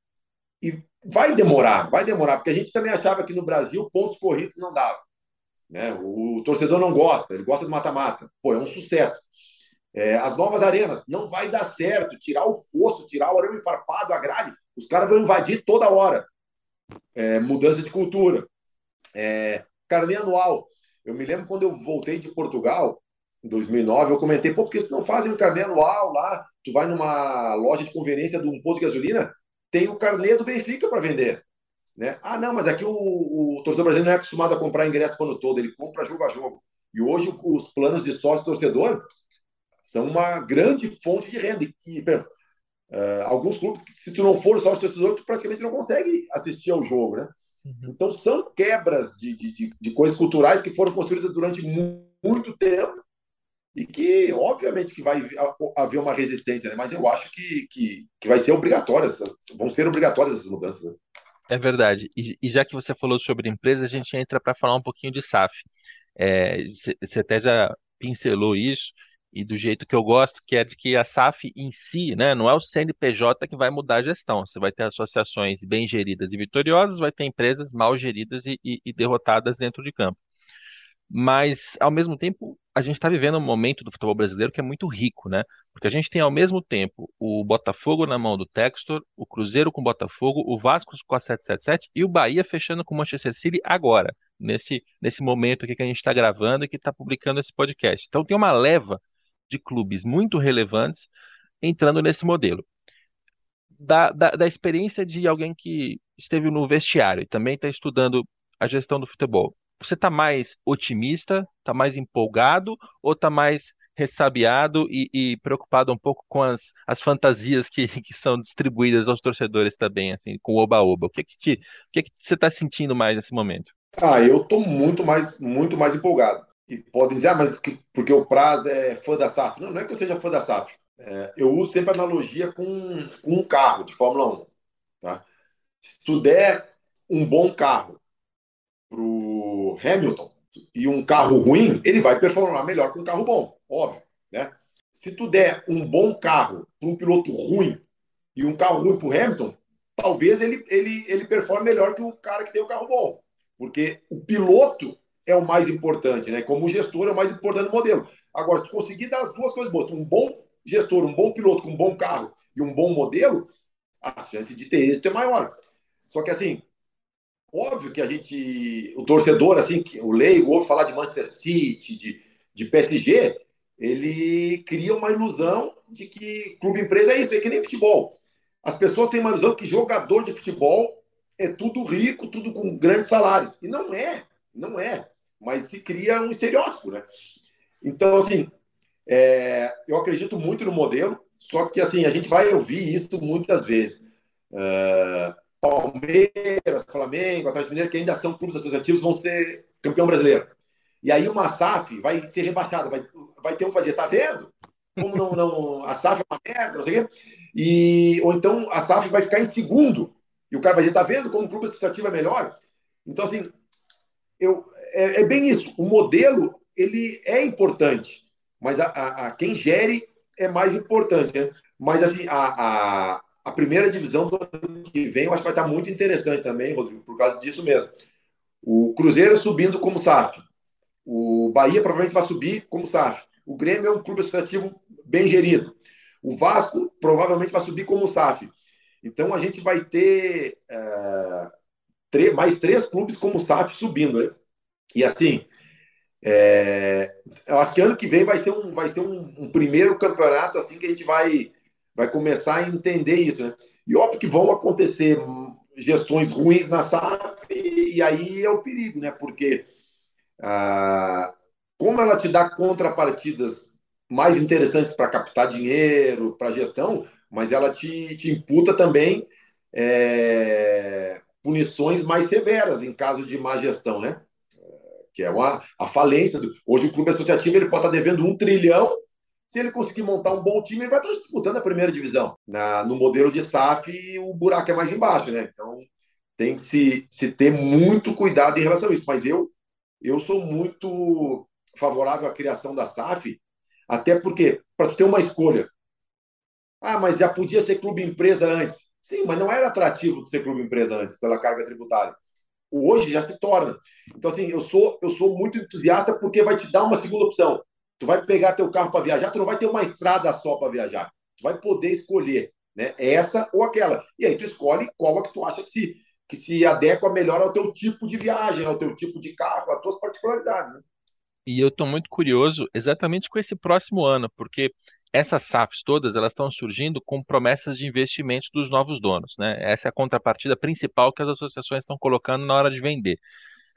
e vai demorar, vai demorar, porque a gente também achava que no Brasil pontos corridos não dava. Né? O torcedor não gosta, ele gosta do mata-mata. Pô, é um sucesso. É, as novas arenas, não vai dar certo. Tirar o fosso, tirar o arame farpado, a grade, os caras vão invadir toda hora. É, mudança de cultura. É, carnê anual. Eu me lembro quando eu voltei de Portugal, em 2009, eu comentei, pô, porque vocês não fazem um carnê anual lá? Tu vai numa loja de conveniência de um posto de gasolina, tem o carnê do Benfica para vender. Né? Ah, não, mas aqui o, o torcedor brasileiro não é acostumado a comprar ingresso o ano todo, ele compra jogo a jogo. E hoje os planos de sócio-torcedor são uma grande fonte de renda. E, exemplo, uh, alguns clubes, se tu não for sócio-torcedor, tu praticamente não consegue assistir ao jogo. Né? Uhum. Então, são quebras de, de, de, coisas culturais que foram construídas durante muito tempo e que, obviamente, que vai haver uma resistência, né? mas eu acho que, que, que vai ser obrigatória, vão ser obrigatórias essas mudanças. Né? É verdade. E, e, já que você falou sobre empresa, a gente entra para falar um pouquinho de SAF. É, você até já pincelou isso, e do jeito que eu gosto, que é de que a SAF em si, né, não é o CNPJ que vai mudar a gestão. Você vai ter associações bem geridas e vitoriosas, vai ter empresas mal geridas e, e, e derrotadas dentro de campo. Mas, ao mesmo tempo, a gente está vivendo um momento do futebol brasileiro que é muito rico, né? Porque a gente tem ao mesmo tempo o Botafogo na mão do Textor, o Cruzeiro com o Botafogo, o Vasco com a 777 e o Bahia fechando com o Manchester City agora, nesse, nesse momento aqui que a gente está gravando e que está publicando esse podcast. Então tem uma leva de clubes muito relevantes entrando nesse modelo. Da, da, da experiência de alguém que esteve no vestiário e também está estudando a gestão do futebol, você está mais otimista, está mais empolgado ou está mais ressabiado e, e, preocupado um pouco com as, as fantasias que, que são distribuídas aos torcedores também, assim, com o oba-oba? O que, que, te, o que, que você está sentindo mais nesse momento? Ah, eu estou muito mais, muito mais empolgado. Podem dizer, ah, mas que, porque o Praz é fã da SAF. Não, não é que eu seja fã da SAF. É, eu uso sempre analogia com, com um carro de Fórmula 1. Tá? Se tu der um bom carro pro Hamilton e um carro ruim, ele vai performar melhor que um carro bom, óbvio, né? Se tu der um bom carro para um piloto ruim e um carro ruim para o Hamilton, talvez ele, ele, ele performe melhor que o cara que tem o carro bom. Porque o piloto é o mais importante, né? Como gestor é o mais importante do modelo. Agora, se tu conseguir dar as duas coisas boas, um bom gestor, um bom piloto com um bom carro e um bom modelo, a chance de ter êxito é maior. Só que assim, Óbvio que a gente, o torcedor, assim, o leigo, ouve falar de Manchester City, de, de PSG, ele cria uma ilusão de que clube empresa é isso, é que nem futebol. As pessoas têm uma ilusão que jogador de futebol é tudo rico, tudo com grandes salários. E não é, não é. Mas se cria um estereótipo, né? Então, assim, é, eu acredito muito no modelo, só que assim, a gente vai ouvir isso muitas vezes. Uh, Palmeiras, Flamengo, Atlético Mineiro, que ainda são clubes associativos, vão ser campeão brasileiro. E aí uma SAF vai ser rebaixada, vai, vai ter um dizer, tá vendo? Como não, não, a SAF é uma merda, não sei o quê. E, ou então a SAF vai ficar em segundo. E o cara vai dizer, tá vendo como o clube associativo é melhor? Então, assim, eu, é, é bem isso. O modelo, ele é importante, mas a, a, a quem gere é mais importante, né? Mas, assim, a, a a primeira divisão do ano que vem eu acho que vai estar muito interessante também, Rodrigo, por causa disso mesmo. O Cruzeiro subindo como SAF. O Bahia provavelmente vai subir como SAF. O Grêmio é um clube associativo bem gerido. O Vasco provavelmente vai subir como SAF. Então a gente vai ter é, mais três clubes como SAF subindo, né? E assim, é, eu acho que ano que vem vai ser um, vai ser um, um, primeiro campeonato assim que a gente vai, vai começar a entender isso, né? E óbvio que vão acontecer gestões ruins na SAF e, e aí é o perigo, né? Porque ah, como ela te dá contrapartidas mais interessantes para captar dinheiro, para gestão, mas ela te, te imputa também é, punições mais severas em caso de má gestão, né? Que é uma, a falência. Do, hoje o clube associativo ele pode estar devendo um trilhão. Se ele conseguir montar um bom time, ele vai estar disputando a primeira divisão. Na, no modelo de SAF, o buraco é mais embaixo, né? Então tem que se, se ter muito cuidado em relação a isso. Mas eu, eu sou muito favorável à criação da SAF, até porque, para ter uma escolha, ah, mas já podia ser clube empresa antes. Sim, mas não era atrativo ser clube empresa antes, pela carga tributária. Hoje já se torna. Então, assim, eu sou, eu sou muito entusiasta porque vai te dar uma segunda opção. Tu vai pegar teu carro para viajar, tu não vai ter uma estrada só para viajar. Tu vai poder escolher, né? Essa ou aquela. E aí tu escolhe qual é que tu acha que se, que se adequa melhor ao teu tipo de viagem, ao teu tipo de carro, às tuas particularidades. Né? E eu estou muito curioso exatamente com esse próximo ano, porque essas SAFs todas elas estão surgindo com promessas de investimentos dos novos donos, né? Essa é a contrapartida principal que as associações estão colocando na hora de vender.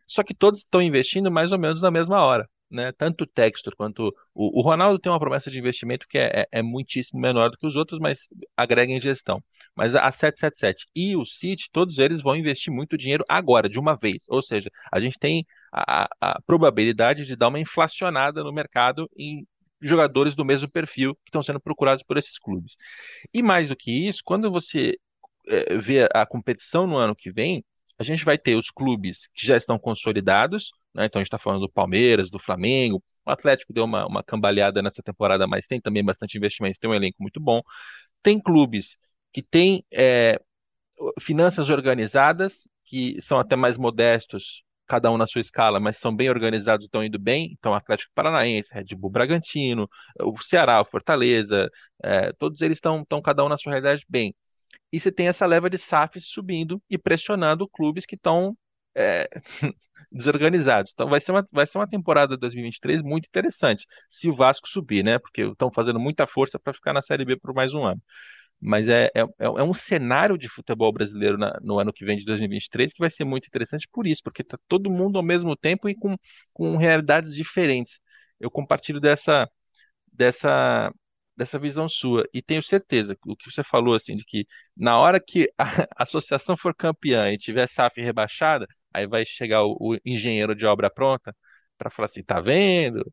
Só que todos estão investindo mais ou menos na mesma hora né? Tanto o Textor quanto o, o Ronaldo tem uma promessa de investimento que é, é, é, muitíssimo menor do que os outros, mas agrega em gestão. Mas a 777 e o City, todos eles vão investir muito dinheiro agora, de uma vez. Ou seja, a gente tem a, a probabilidade de dar uma inflacionada no mercado em jogadores do mesmo perfil que estão sendo procurados por esses clubes. E mais do que isso, quando você é, vê a competição no ano que vem, a gente vai ter os clubes que já estão consolidados, né? Então a gente está falando do Palmeiras, do Flamengo. O Atlético deu uma, uma cambaleada nessa temporada, mas tem também bastante investimento, tem um elenco muito bom. Tem clubes que têm é, finanças organizadas, que são até mais modestos, cada um na sua escala, mas são bem organizados, estão indo bem. Então, Atlético Paranaense, Red Bull Bragantino, o Ceará, o Fortaleza, é, todos eles estão, estão cada um na sua realidade bem. E você tem essa leva de SAFs subindo e pressionando clubes que estão é, desorganizados. Então vai ser, uma, vai ser uma temporada de 2023 muito interessante, se o Vasco subir, né? Porque estão fazendo muita força para ficar na Série B por mais um ano. Mas é, é, é, é um cenário de futebol brasileiro na, no ano que vem de 2023 que vai ser muito interessante por isso, porque está todo mundo ao mesmo tempo e com, com realidades diferentes. Eu compartilho dessa, dessa, dessa visão sua. E tenho certeza, o que você falou, assim, de que na hora que a associação for campeã e tiver SAF rebaixada, aí vai chegar o, o engenheiro de obra pronta para falar assim, tá vendo?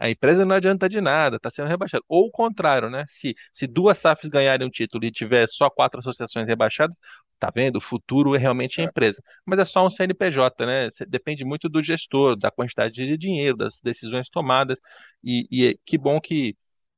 A empresa não adianta de nada, está sendo rebaixada. Ou o contrário, né? Se, se duas SAFs ganharem um título e tiver só quatro associações rebaixadas, tá vendo? O futuro é realmente a é. empresa. Mas é só um CNPJ, né? Depende muito do gestor, da quantidade de dinheiro, das decisões tomadas. E, e é, que bom que,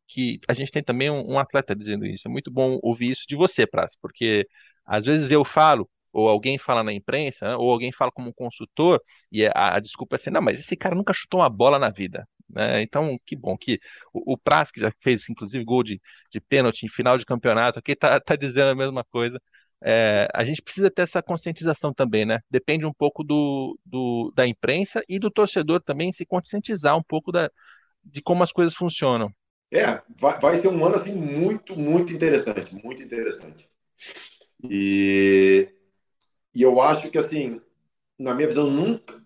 que a gente tem também um, um atleta dizendo isso. É muito bom ouvir isso de você, Praz, porque às vezes eu falo, ou alguém fala na imprensa, né, ou alguém fala como um consultor, e é, a, a, desculpa é assim, não, mas esse cara nunca chutou uma bola na vida. Né? Então, que bom que o, o Praz, que já fez, inclusive, gol de, de pênalti em final de campeonato, aqui está tá dizendo a mesma coisa. É, a gente precisa ter essa conscientização também, né? Depende um pouco do, do, da imprensa e do torcedor também se conscientizar um pouco da, de como as coisas funcionam. É, vai, vai ser um ano assim muito, muito interessante, muito interessante. E e eu acho que, assim, na minha visão, nunca.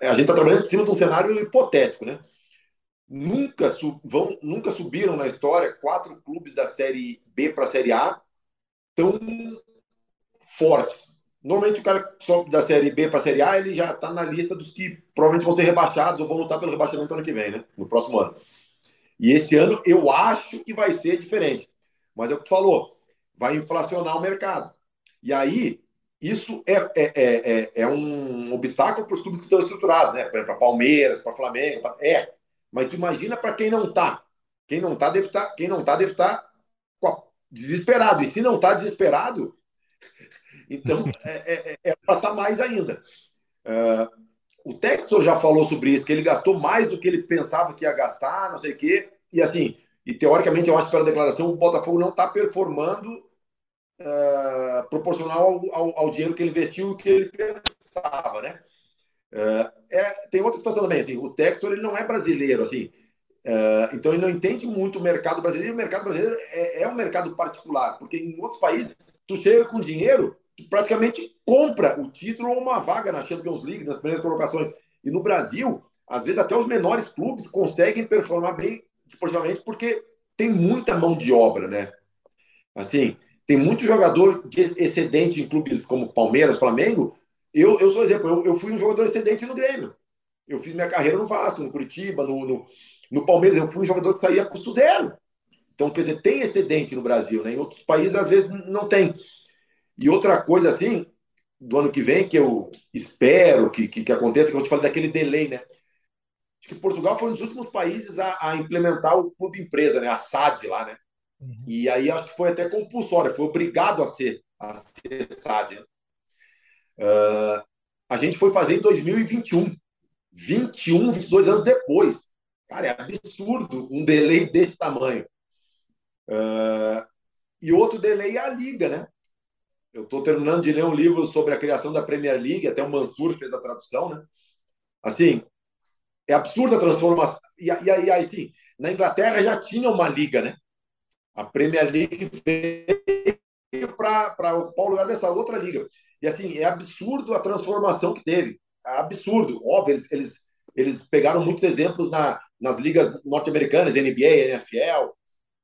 A gente está trabalhando em cima de um cenário hipotético, né? Nunca, vão, nunca subiram na história quatro clubes da Série B para a Série A tão fortes. Normalmente, o cara que sobe da Série B para a Série A, ele já está na lista dos que provavelmente vão ser rebaixados ou vão lutar pelo rebaixamento ano que vem, né? No próximo ano. E esse ano eu acho que vai ser diferente. Mas é o que tu falou, vai inflacionar o mercado. E aí, isso é, é, é, é, é um obstáculo para os clubes que estão estruturados, né? Para Palmeiras, para Flamengo, pra... é. Mas tu imagina para quem não está. Quem não está deve estar, tá, quem não tá deve estar tá desesperado. E se não está desesperado, então é, é, é para estar tá mais ainda. Uh, o Textor já falou sobre isso, que ele gastou mais do que ele pensava que ia gastar, não sei o quê. E assim, e teoricamente, eu acho que pela declaração, o Botafogo não está performando uh, proporcional ao, ao, ao, dinheiro que ele investiu e que ele pensava, né? Uh, é, tem outra situação também, assim, o Textor ele não é brasileiro, assim, uh, então ele não entende muito o mercado brasileiro, o mercado brasileiro é, é um mercado particular, porque em outros países, tu chega com dinheiro, tu praticamente compra o título ou uma vaga na Champions League, nas primeiras colocações, e no Brasil, às vezes até os menores clubes conseguem performar bem esportivamente porque tem muita mão de obra, né? Assim, tem muito jogador de excedente em clubes como Palmeiras, Flamengo. Eu, eu sou exemplo, eu, eu fui um jogador excedente no Grêmio. Eu fiz minha carreira no Vasco, no Curitiba, no, no, no Palmeiras. Eu fui um jogador que saía custo zero. Então, quer dizer, tem excedente no Brasil, né? Em outros países, às vezes, não tem. E outra coisa, assim, do ano que vem, que eu espero que, que, que aconteça, que eu te falei daquele delay, né? Acho que Portugal foi um dos últimos países a, a implementar o clube empresa, né? A SAD lá, né? Uhum. E aí acho que foi até compulsório, foi obrigado a ser, a ser SAD. Uh, a gente foi fazer em 2021, 21, 22 anos depois. Cara, é absurdo um delay desse tamanho. Uh, e outro delay é a Liga, né? Eu estou terminando de ler um livro sobre a criação da Premier League, até o Mansur fez a tradução, né? Assim, é absurda a transformação. E, e aí, assim, na Inglaterra já tinha uma liga, né? A Premier League veio para ocupar o lugar dessa outra liga. E assim, é absurdo a transformação que teve. É absurdo. Óbvio, eles, eles, eles pegaram muitos exemplos na, nas ligas norte-americanas, NBA, NFL,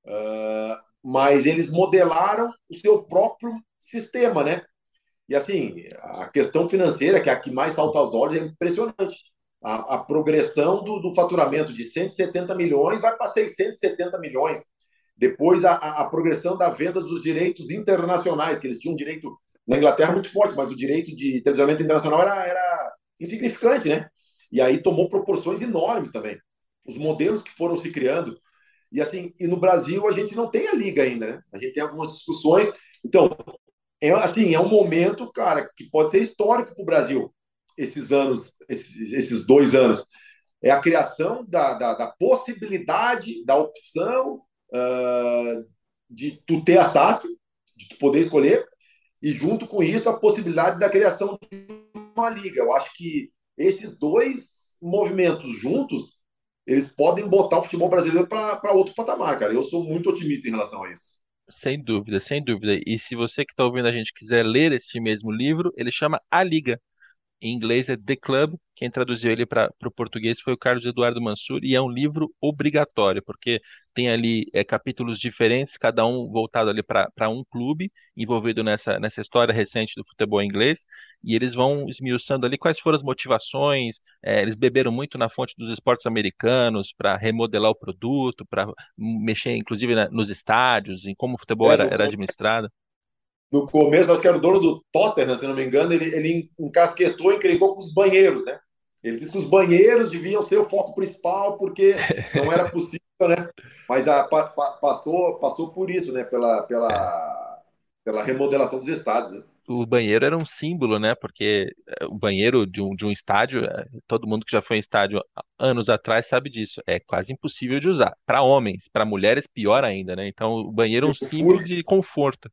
uh, mas eles modelaram o seu próprio sistema, né? E assim, a questão financeira, que é a que mais salta aos olhos, é impressionante a, a progressão do, do, faturamento de 170 milhões vai para 670 milhões. Depois, a, a, progressão da venda dos direitos internacionais, que eles tinham um direito na Inglaterra muito forte, mas o direito de televisionamento internacional era, era insignificante, né? E aí tomou proporções enormes também. Os modelos que foram se criando. E assim, e no Brasil a gente não tem a liga ainda, né? A gente tem algumas discussões. Então, é assim, é um momento, cara, que pode ser histórico para o Brasil esses anos, esses, esses dois anos, é a criação da, da, da possibilidade, da opção uh, de tu ter a SAF, de tu poder escolher, e junto com isso a possibilidade da criação de uma liga. Eu acho que esses dois movimentos juntos, eles podem botar o futebol brasileiro para outro patamar, cara. Eu sou muito otimista em relação a isso. Sem dúvida, sem dúvida. E se você que está ouvindo a gente quiser ler este mesmo livro, ele chama A Liga, em inglês é The Club, quem traduziu ele para o português foi o Carlos Eduardo Mansur, e é um livro obrigatório, porque tem ali é, capítulos diferentes, cada um voltado ali para um clube, envolvido nessa, nessa história recente do futebol inglês, e eles vão esmiuçando ali quais foram as motivações, é, eles beberam muito na fonte dos esportes americanos para remodelar o produto, para mexer inclusive na, nos estádios, em como o futebol é, era, era administrado no começo, acho que era o dono do Tottenham, se não me engano, ele, ele encasquetou e encrencou com os banheiros, né? Ele disse que os banheiros deviam ser o foco principal, porque não era possível, né? Mas a, pa, pa, passou, passou por isso, né? Pela, pela, pela remodelação dos estádios, né? o banheiro era um símbolo, né? Porque eh, o banheiro de um, de um estádio, eh, todo mundo que já foi em estádio anos atrás sabe disso, é quase impossível de usar. Para homens, para mulheres, pior ainda, né? Então o banheiro é um símbolo de conforto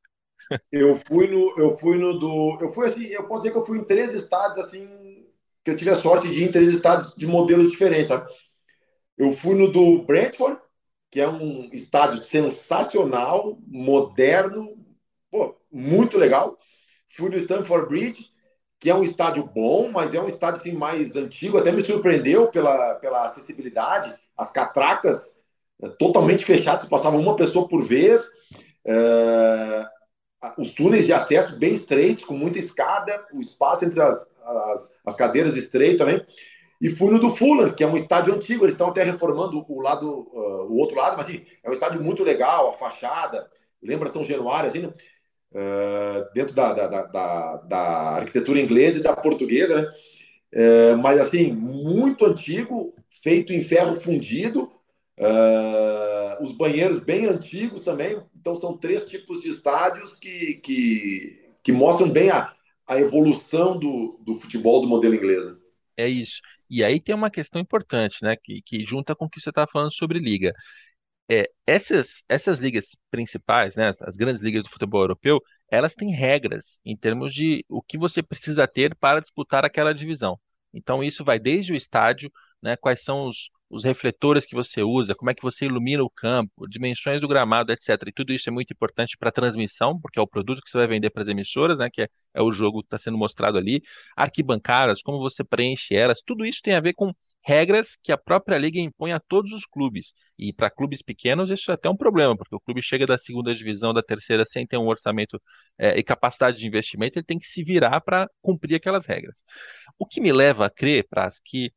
eu fui no, eu fui no do, eu fui assim, eu posso dizer que eu fui em três estados assim, que eu tive a sorte de ir em três estados de modelos diferentes, sabe? Eu fui no do Brentford, que é um estádio sensacional, moderno, pô, muito legal. Fui no Stamford Bridge, que é um estádio bom, mas é um estádio assim, mais antigo. Até me surpreendeu pela, pela acessibilidade. As catracas é, totalmente fechadas, passava uma pessoa por vez. É os túneis de acesso bem estreitos, com muita escada, o espaço entre as, as, as cadeiras estreito também. E fui no do Fulham, que é um estádio antigo, eles estão até reformando o lado, uh, o outro lado, mas assim, é um estádio muito legal, a fachada, lembra São Januário, assim, né? uh, dentro da, da, da, da, arquitetura inglesa e da portuguesa, né? Uh, mas assim, muito antigo, feito em ferro fundido, uh, os banheiros bem antigos também, Então, são três tipos de estádios que, que, que mostram bem a, a evolução do, do futebol do modelo inglês. Né? É isso. E aí tem uma questão importante, né, que, que junta com o que você está falando sobre liga. É, essas, essas ligas principais, né, as grandes ligas do futebol europeu, elas têm regras em termos de o que você precisa ter para disputar aquela divisão. Então, isso vai desde o estádio, né, quais são os, os refletores que você usa, como é que você ilumina o campo, dimensões do gramado, etc. E tudo isso é muito importante para a transmissão, porque é o produto que você vai vender para as emissoras, né, que é, é o jogo que está sendo mostrado ali. Arquibancadas, como você preenche elas, tudo isso tem a ver com regras que a própria liga impõe a todos os clubes. E para clubes pequenos isso é até um problema, porque o clube chega da segunda divisão, da terceira, sem ter um orçamento é, e capacidade de investimento, ele tem que se virar para cumprir aquelas regras. O que me leva a crer, Pras, que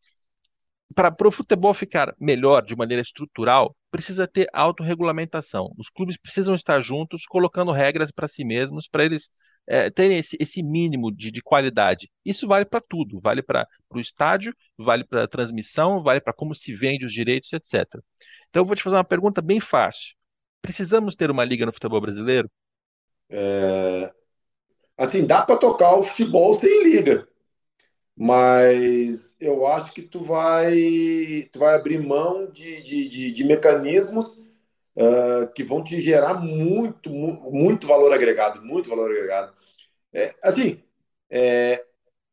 para o futebol ficar melhor de maneira estrutural, precisa ter autorregulamentação. Os clubes precisam estar juntos, colocando regras para si mesmos, para eles é, terem esse, esse mínimo de, de, qualidade. Isso vale para tudo, vale para o estádio, vale para a transmissão, vale para como se vende os direitos, etc. Então eu vou te fazer uma pergunta bem fácil. Precisamos ter uma liga no futebol brasileiro? É... Assim, dá para tocar o futebol sem liga mas eu acho que tu vai, tu vai abrir mão de, de, de, de mecanismos uh, que vão te gerar muito, muito valor agregado, muito valor agregado. É, assim, é,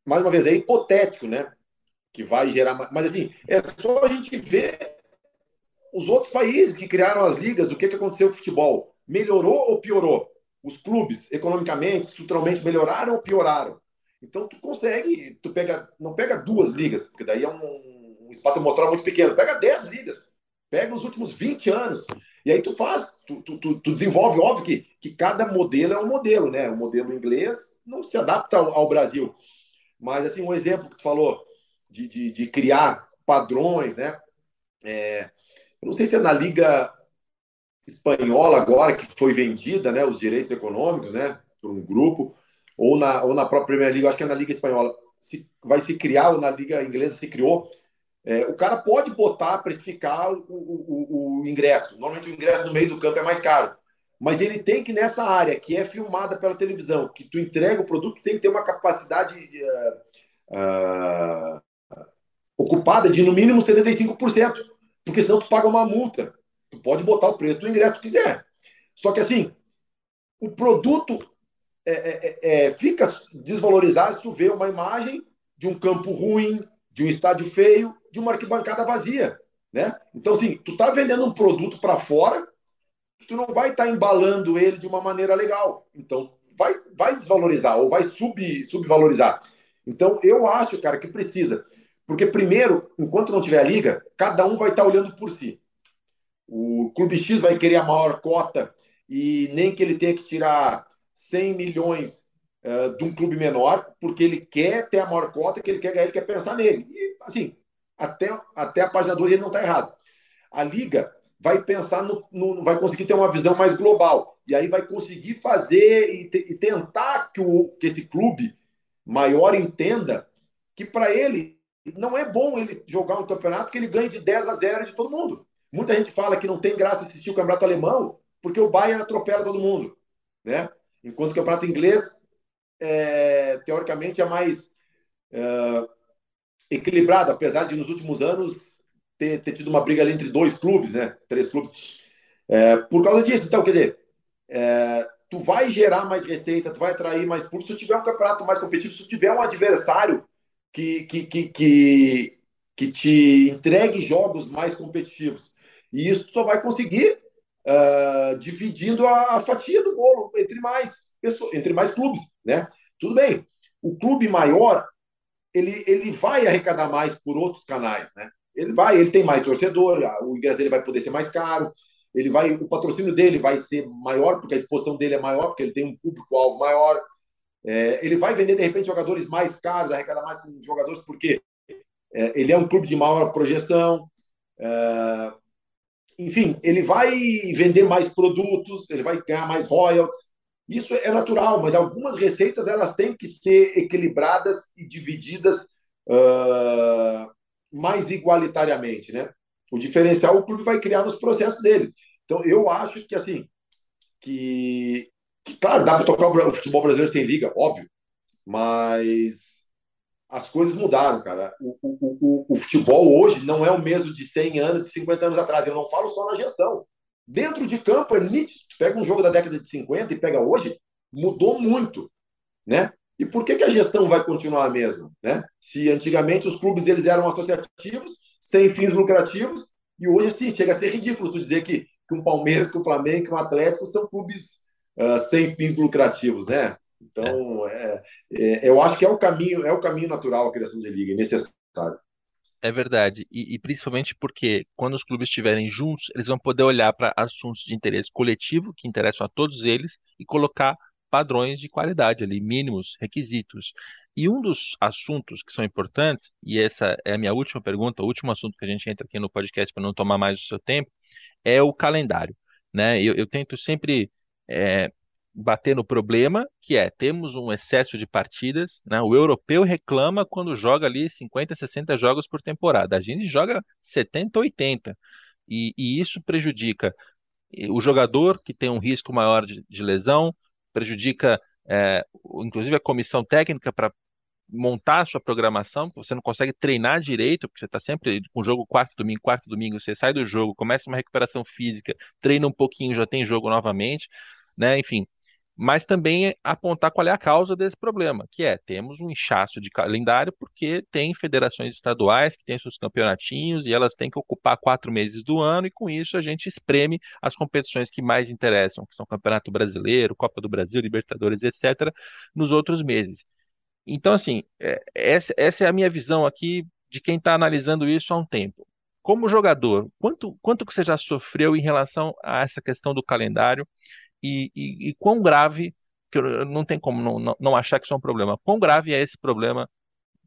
mais uma vez, é hipotético, né? Que vai gerar. Mas, assim, é só a gente ver os outros países que criaram as ligas, o que, que aconteceu com o futebol. Melhorou ou piorou? Os clubes, economicamente, estruturalmente, melhoraram ou pioraram? Então tu consegue, tu pega, não pega duas ligas, porque daí é um, um espaço amostral muito pequeno, pega dez ligas, pega os últimos 20 anos, e aí tu faz, tu, tu, tu, tu desenvolve, óbvio que, que cada modelo é um modelo, né? O modelo inglês não se adapta ao, ao Brasil. Mas assim, um exemplo que tu falou de, de, de criar padrões, né? É, eu não sei se é na Liga Espanhola agora que foi vendida, né? Os direitos econômicos, né? Por um grupo ou na, ou na própria Premier League, acho que é na Liga Espanhola, se, vai se criar, ou na Liga Inglesa se criou, é, o cara pode botar, precificar o, o, o, ingresso. Normalmente o ingresso no meio do campo é mais caro. Mas ele tem que, nessa área que é filmada pela televisão, que tu entrega o produto, tem que ter uma capacidade uh, uh, ocupada de no mínimo 75%. Porque senão tu paga uma multa. Tu pode botar o preço do ingresso que quiser. Só que assim, o produto é, é, é, é, fica desvalorizado se tu vê uma imagem de um campo ruim, de um estádio feio, de uma arquibancada vazia, né? Então, assim, tu tá vendendo um produto para fora, tu não vai estar tá embalando ele de uma maneira legal. Então, vai, vai desvalorizar ou vai sub, subvalorizar. Então, eu acho, cara, que precisa. Porque, primeiro, enquanto não tiver a liga, cada um vai estar tá olhando por si. O Clube X vai querer a maior cota e nem que ele tenha que tirar 100 milhões uh, de um clube menor, porque ele quer ter a maior cota, que ele quer ganhar, ele quer pensar nele. E, assim, até, até a página 2 ele não está errado. A Liga vai pensar no, no, vai conseguir ter uma visão mais global. E aí vai conseguir fazer e, te, e tentar que, o, que esse clube maior entenda que para ele não é bom ele jogar um campeonato que ele ganhe de 10 a 0 de todo mundo. Muita gente fala que não tem graça assistir o campeonato alemão porque o Bayern atropela todo mundo, né? Enquanto o campeonato inglês, é, teoricamente, é mais é, equilibrado, apesar de nos últimos anos ter, ter, tido uma briga ali entre dois clubes, né? Três clubes. É, por causa disso, então, quer dizer, é, tu vai gerar mais receita, tu vai atrair mais público se tu tiver um campeonato mais competitivo, se tu tiver um adversário que, que, que, que, que te entregue jogos mais competitivos. E isso tu só vai conseguir uh, dividindo a, a, fatia do bolo entre mais pessoas, entre mais clubes, né? Tudo bem. O clube maior ele, ele vai arrecadar mais por outros canais, né? Ele vai, ele tem mais torcedor, o ingresso dele vai poder ser mais caro, ele vai, o patrocínio dele vai ser maior porque a exposição dele é maior, porque ele tem um público-alvo maior. É, ele vai vender de repente jogadores mais caros, arrecadar mais com jogadores porque é, ele é um clube de maior projeção. É, enfim, ele vai vender mais produtos, ele vai ganhar mais royalties. Isso é natural, mas algumas receitas elas têm que ser equilibradas e divididas uh, mais igualitariamente, né? O diferencial o clube vai criar nos processos dele. Então, eu acho que assim que, que claro, dá para tocar o futebol brasileiro sem liga, óbvio, mas as coisas mudaram, cara. O, o, o, o, futebol hoje não é o mesmo de 100 anos, de 50 anos atrás. Eu não falo só na gestão. Dentro de campo é nítido. Pega um jogo da década de 50 e pega hoje, mudou muito, né? E por que, que a gestão vai continuar a mesma, né? Se antigamente os clubes eles eram associativos, sem fins lucrativos, e hoje assim chega a ser ridículo tu dizer que, que um Palmeiras, que um Flamengo, que um Atlético são clubes uh, sem fins lucrativos, né? Então, é. É, é, eu acho que é o caminho, é o caminho natural a criação de liga, é necessário. É verdade, e, e, principalmente porque quando os clubes estiverem juntos, eles vão poder olhar para assuntos de interesse coletivo, que interessam a todos eles, e colocar padrões de qualidade ali, mínimos, requisitos. E um dos assuntos que são importantes, e essa é a minha última pergunta, o último assunto que a gente entra aqui no podcast para não tomar mais o seu tempo, é o calendário. Né? Eu, eu tento sempre é, bater no problema, que é, temos um excesso de partidas, né? O europeu reclama quando joga ali 50, 60 jogos por temporada. A gente joga 70, 80. E, e isso prejudica o jogador que tem um risco maior de, de lesão, prejudica é, inclusive a comissão técnica para montar a sua programação, porque você não consegue treinar direito, porque você está sempre com jogo quarto domingo, quarto domingo, você sai do jogo, começa uma recuperação física, treina um pouquinho, já tem jogo novamente, né? Enfim, mas também apontar qual é a causa desse problema, que é temos um inchaço de calendário porque tem federações estaduais que têm seus campeonatinhos e elas têm que ocupar quatro meses do ano e com isso a gente espreme as competições que mais interessam, que são Campeonato Brasileiro, Copa do Brasil, Libertadores, etc., nos outros meses. Então, assim, é, essa, essa é a minha visão aqui de quem está analisando isso há um tempo. Como jogador, quanto, quanto que você já sofreu em relação a essa questão do calendário e, e, e quão grave, que não tem como não, não, não, achar que isso é um problema, quão grave é esse problema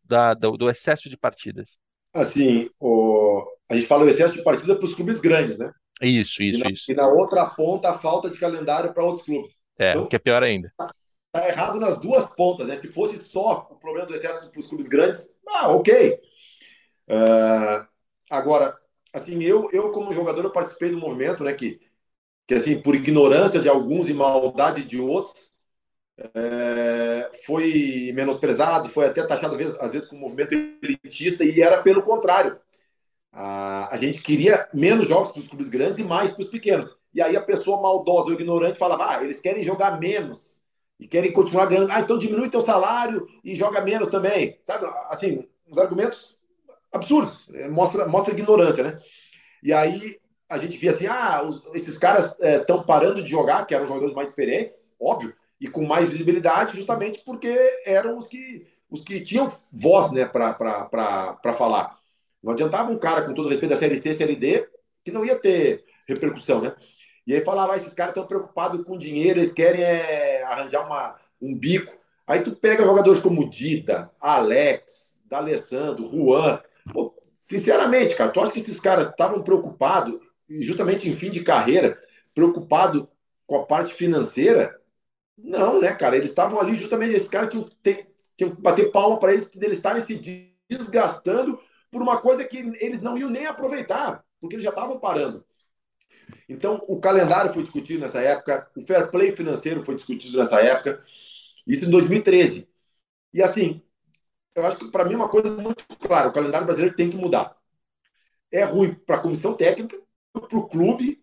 da, do, do excesso de partidas? Assim, o, a gente fala o excesso de partidas para os clubes grandes, né? Isso, isso, e na, isso. E na outra ponta, a falta de calendário para outros clubes. É, então, que é pior ainda. Tá, tá, errado nas duas pontas, né? Se fosse só o problema do excesso para os clubes grandes, ah, ok. Uh, agora, assim, eu, eu como jogador, eu participei do movimento, né, que que assim por ignorância de alguns e maldade de outros é, foi menosprezado, foi até taxado às vezes, às vezes como movimento elitista e era pelo contrário. A, a gente queria menos jogos para os clubes grandes e mais para os pequenos. E aí a pessoa maldosa ou ignorante falava: ah, eles querem jogar menos e querem continuar ganhando. Ah, então diminui teu salário e joga menos também. Sabe? Assim, uns argumentos absurdos. Mostra, mostra ignorância, né? E aí a gente via assim, ah, os, esses caras estão é, parando de jogar, que eram jogadores mais experientes, óbvio, e com mais visibilidade, justamente porque eram os que, os que tinham voz né, para falar. Não adiantava um cara, com todo respeito da Série C, Série D, que não ia ter repercussão, né? E aí falava, ah, esses caras estão preocupados com dinheiro, eles querem é, arranjar uma, um bico. Aí tu pega jogadores como Dida, Alex, D'Alessandro, Juan. Pô, sinceramente, cara, tu acha que esses caras estavam preocupados justamente em fim de carreira, preocupado com a parte financeira. Não, né, cara? Eles estavam ali justamente, esses caras tinham, tinham que bater palma para eles, eles estarem se desgastando por uma coisa que eles não iam nem aproveitar, porque eles já estavam parando. Então, o calendário foi discutido nessa época, o fair play financeiro foi discutido nessa época, isso em 2013. E assim, eu acho que para mim é uma coisa muito clara: o calendário brasileiro tem que mudar. É ruim para a comissão técnica, para o clube,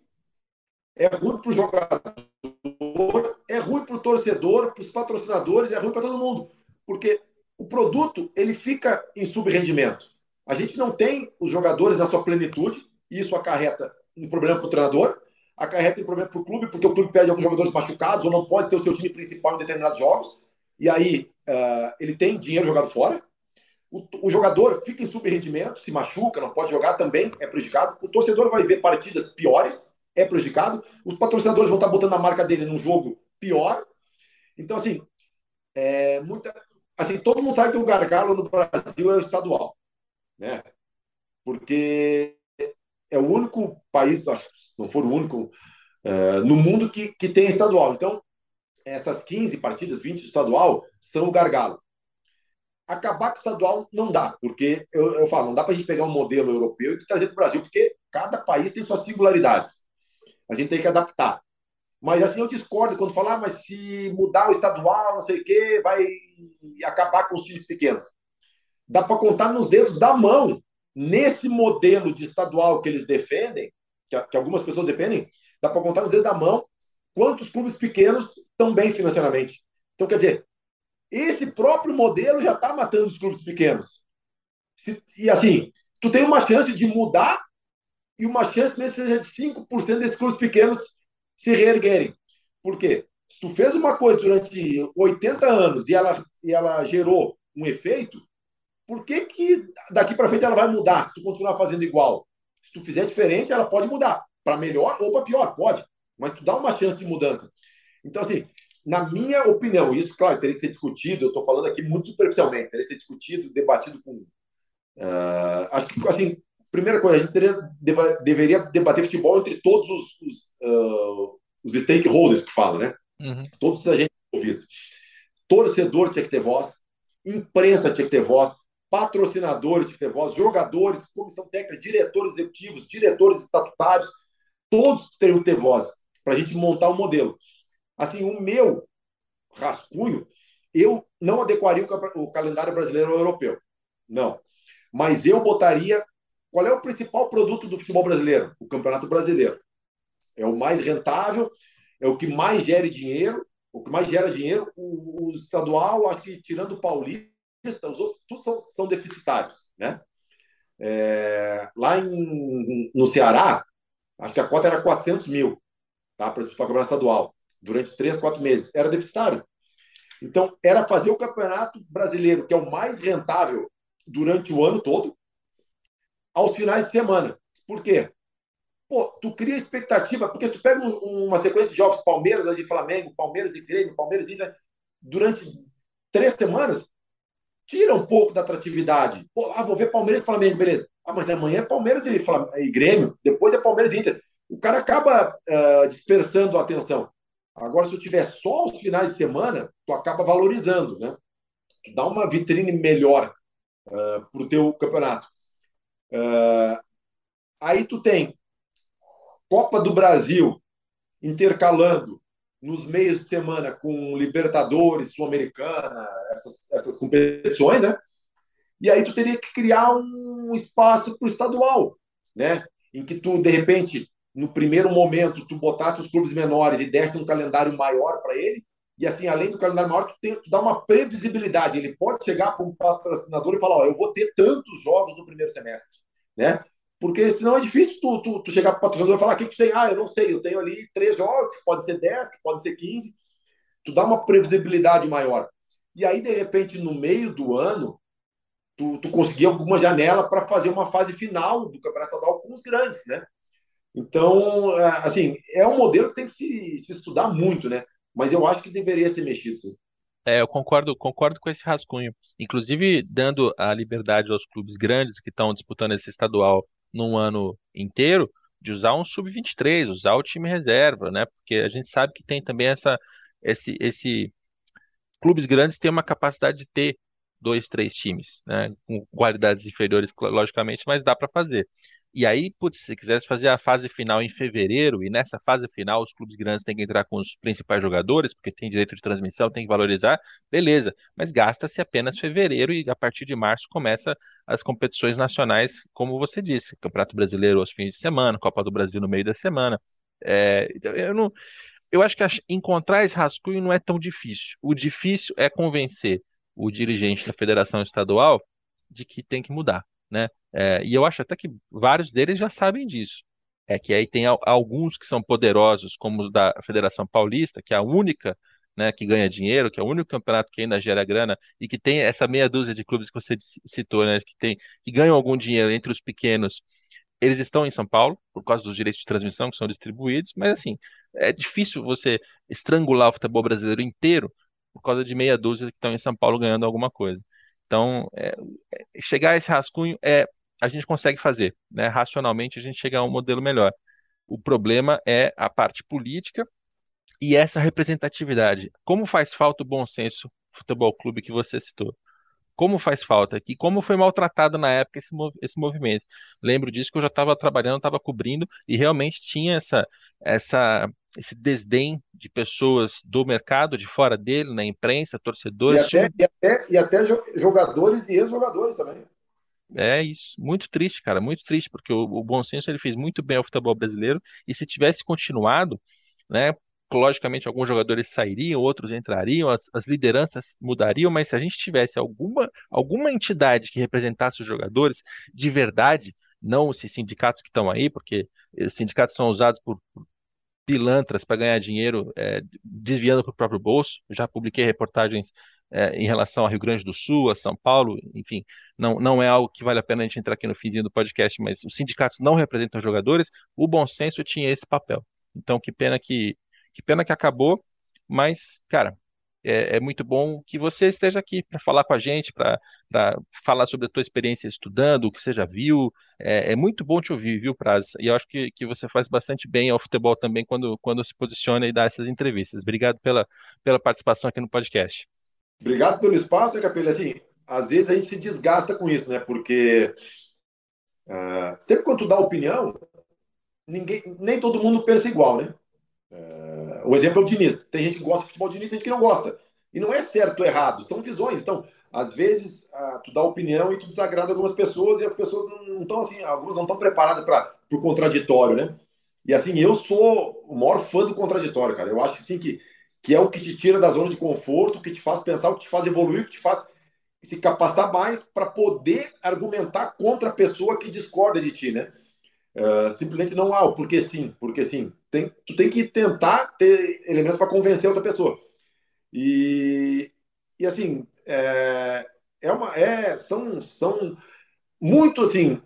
é ruim para o jogador, é ruim para o torcedor, para os patrocinadores, é ruim para todo mundo. Porque o produto ele fica em subrendimento. A gente não tem os jogadores na sua plenitude, e isso acarreta um problema para o treinador, acarreta um problema para o clube, porque o clube perde alguns jogadores machucados ou não pode ter o seu time principal em determinados jogos, e aí uh, ele tem dinheiro jogado fora, o, o, jogador fica em subrendimento, se machuca, não pode jogar, também é prejudicado. O torcedor vai ver partidas piores, é prejudicado. Os patrocinadores vão estar botando a marca dele num jogo pior. Então, assim, é muita, assim todo mundo sabe que o gargalo no Brasil é o estadual, né? Porque é o único país, que não for o único, é, no mundo que, que tem estadual. Então, essas 15 partidas, 20 estadual, são o gargalo acabar com o estadual não dá, porque eu, eu falo, não dá para a gente pegar um modelo europeu e trazer para o Brasil, porque cada país tem suas singularidades. A gente tem que adaptar. Mas assim eu discordo quando falar, ah, mas se mudar o estadual, não sei o quê, vai acabar com os times pequenos. Dá para contar nos dedos da mão. Nesse modelo de estadual que eles defendem, que, que algumas pessoas defendem, dá para contar nos dedos da mão quantos clubes pequenos estão bem financeiramente. Então, quer dizer, esse próprio modelo já está matando os clubes pequenos. Se, e assim, tu tem uma chance de mudar e uma chance que seja de 5% desses clubes pequenos se reerguerem. Por quê? Se tu fez uma coisa durante 80 anos e ela, e ela gerou um efeito, por que, que daqui para frente ela vai mudar se tu continuar fazendo igual? Se tu fizer diferente, ela pode mudar. Para melhor ou para pior, pode. Mas tu dá uma chance de mudança. Então, assim, na minha opinião, isso, claro, teria que ser discutido, eu estou falando aqui muito superficialmente, teria que ser discutido, debatido com. Uh, acho que, assim, primeira coisa, a gente teria, deva, deveria debater futebol entre todos os, os, uh, os stakeholders que falam, né? Uhum. Todos os agentes envolvidos. Torcedor tinha que ter voz, imprensa tinha que ter voz, patrocinadores tinha que ter voz, jogadores, comissão técnica, diretores executivos, diretores estatutários, todos teriam que ter voz para a gente montar um modelo. Assim, o meu rascunho, eu não adequaria o calendário brasileiro ao europeu. Não. Mas eu botaria qual é o principal produto do futebol brasileiro? O Campeonato Brasileiro. É o mais rentável, é o que mais gera dinheiro, o que mais gera dinheiro. O, o estadual, acho que tirando o paulista, os outros todos são, são deficitários. Né? É, lá em, no Ceará, acho que a cota era 400 mil tá, para disputar o campeonato estadual, durante três, quatro meses. Era deficitário. Então, era fazer o campeonato brasileiro, que é o mais rentável durante o ano todo, aos finais de semana. Por quê? Pô, tu cria expectativa, porque se tu pega um, uma sequência de jogos Palmeiras e Flamengo, Palmeiras e Grêmio, Palmeiras e Inter, durante três semanas, tira um pouco da atratividade. Pô, ah, vou ver Palmeiras e Flamengo, beleza. Ah, mas amanhã é Palmeiras e, Flamengo, e Grêmio, depois é Palmeiras e Inter. O cara acaba uh, dispersando a atenção. Agora, se tu tiver só os finais de semana, tu acaba valorizando, né? Tu dá uma vitrine melhor uh, para o teu campeonato. Uh, aí tu tem Copa do Brasil intercalando nos meios de semana com Libertadores, Sul-Americana, essas, essas competições, né? E aí tu teria que criar um espaço para o estadual, né? Em que tu, de repente, no primeiro momento, tu botasse os clubes menores e desse um calendário maior para ele, e assim, além do calendário maior, tu, tem, tu dá uma previsibilidade. Ele pode chegar para um patrocinador e falar: Ó, eu vou ter tantos jogos no primeiro semestre, né? Porque senão é difícil tu, tu, tu chegar para o patrocinador e falar: o que, que tu tem? Ah, eu não sei, eu tenho ali três jogos, pode ser dez, que pode ser quinze. Tu dá uma previsibilidade maior. E aí, de repente, no meio do ano, tu, tu conseguir alguma janela para fazer uma fase final do campeonato estadual com os grandes, né? Então, é, assim, é um modelo que tem que se, se estudar muito, né? mas eu acho que deveria ser mexido, sim. É, eu concordo, concordo com esse rascunho. Inclusive, dando a liberdade aos clubes grandes que estão disputando esse estadual num ano inteiro, de usar um sub-23, usar o time reserva, né? Porque a gente sabe que tem também essa, esse, esse clubes grandes têm uma capacidade de ter dois, três times, né? Com qualidades inferiores, logicamente, mas dá para fazer. E aí, putz, se quisesse fazer a fase final em fevereiro, e nessa fase final os clubes grandes têm que entrar com os principais jogadores, porque tem direito de transmissão, tem que valorizar, beleza. Mas gasta-se apenas fevereiro e a partir de março começa as competições nacionais, como você disse, Campeonato Brasileiro aos fins de semana, Copa do Brasil no meio da semana. É, então, eu não, eu acho que encontrar esse rascunho não é tão difícil. O difícil é convencer o dirigente da federação estadual de que tem que mudar né? É, e eu acho até que vários deles já sabem disso. É que aí tem alguns que são poderosos, como da Federação Paulista, que é a única né, que ganha dinheiro, que é o único campeonato que ainda gera grana e que tem essa meia dúzia de clubes que você citou, né, que tem que ganham algum dinheiro entre os pequenos. Eles estão em São Paulo por causa dos direitos de transmissão que são distribuídos, mas assim é difícil você estrangular o futebol brasileiro inteiro por causa de meia dúzia que estão em São Paulo ganhando alguma coisa. Então, é, é, chegar a esse rascunho é a gente consegue fazer, né? Racionalmente a gente chega a um modelo melhor. O problema é a parte política e essa representatividade. Como faz falta o bom senso futebol clube que você citou? Como faz falta e como foi maltratado na época esse, esse movimento. Lembro disso que eu já estava trabalhando, estava cobrindo e realmente tinha essa, essa esse desdém de pessoas do mercado, de fora dele, na imprensa, torcedores. E até, e até, e até jogadores e ex-jogadores também. É isso, muito triste, cara, muito triste, porque o, o bom senso ele fez muito bem ao futebol brasileiro, e se tivesse continuado, né, logicamente alguns jogadores sairiam, outros entrariam, as, as, lideranças mudariam, mas se a gente tivesse alguma, alguma entidade que representasse os jogadores de verdade, não esses sindicatos que estão aí, porque os sindicatos são usados por pilantras para ganhar dinheiro, é, desviando para o próprio bolso. Já publiquei reportagens é, em relação ao Rio Grande do Sul, a São Paulo, enfim, não, não é algo que vale a pena a gente entrar aqui no finzinho do podcast, mas os sindicatos não representam jogadores, o bom senso tinha esse papel. Então, que pena que, que pena que acabou, mas, cara, é, é, muito bom que você esteja aqui para falar com a gente, para falar sobre a tua experiência estudando, o que você já viu. É, é, muito bom te ouvir, viu, Praz? E eu acho que, que você faz bastante bem ao futebol também quando, quando se posiciona e dá essas entrevistas. Obrigado pela, pela participação aqui no podcast. Obrigado pelo espaço, né, Capelli? Assim, às vezes a gente se desgasta com isso, né? Porque uh, sempre quando tu dá opinião, ninguém, nem todo mundo pensa igual, né? Uh, o exemplo é o Diniz. Tem gente que gosta de futebol Diniz, tem gente que não gosta. E não é certo ou errado, são visões. Então, às vezes, uh, tu dá opinião e tu desagrada algumas pessoas e as pessoas não estão assim, algumas não estão preparadas para o contraditório, né? E assim, eu sou o maior fã do contraditório, cara. Eu acho assim que, que é o que te tira da zona de conforto, que te faz pensar, o que te faz evoluir, que te faz se capacitar mais para poder argumentar contra a pessoa que discorda de ti, né? Uh, simplesmente não há, porque sim, porque sim. Tem, tu tem que tentar ter elementos para convencer outra pessoa. E, e assim, é, é uma, é, são, são muito assim.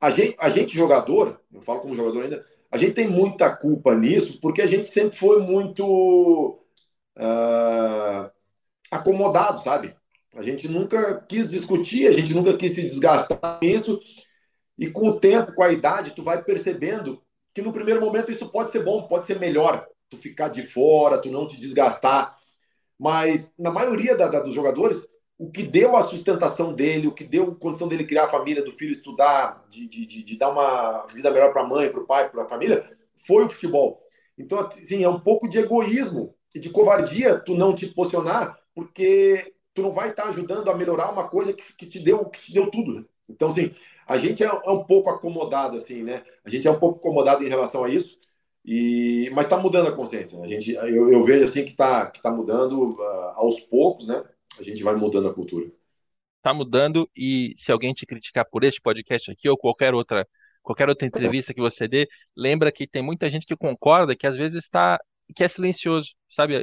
A gente, a gente, jogador, eu falo como jogador ainda, a gente tem muita culpa nisso, porque a gente sempre foi muito uh, acomodado, sabe? A gente nunca quis discutir, a gente nunca quis se desgastar nisso. E com o tempo, com a idade, tu vai percebendo que no primeiro momento isso pode ser bom, pode ser melhor. Tu ficar de fora, tu não te desgastar. Mas na maioria da, da, dos jogadores, o que deu a sustentação dele, o que deu condição dele criar a família, do filho estudar, de, de, de, de dar uma vida melhor para a mãe, para o pai, para a família, foi o futebol. Então, assim, é um pouco de egoísmo e de covardia tu não te posicionar, porque tu não vai estar tá ajudando a melhorar uma coisa que, que te deu que te deu tudo. Né? Então, assim, a gente é, é, um pouco acomodado, assim, né? A gente é um pouco acomodado em relação a isso, e mas está mudando a consciência. Né? A gente, eu, eu, vejo assim que está que tá mudando uh, aos poucos, né? A gente vai mudando a cultura. Está mudando e se alguém te criticar por este podcast aqui ou qualquer outra qualquer outra entrevista que você dê, lembra que tem muita gente que concorda que às vezes está que é silencioso, sabe?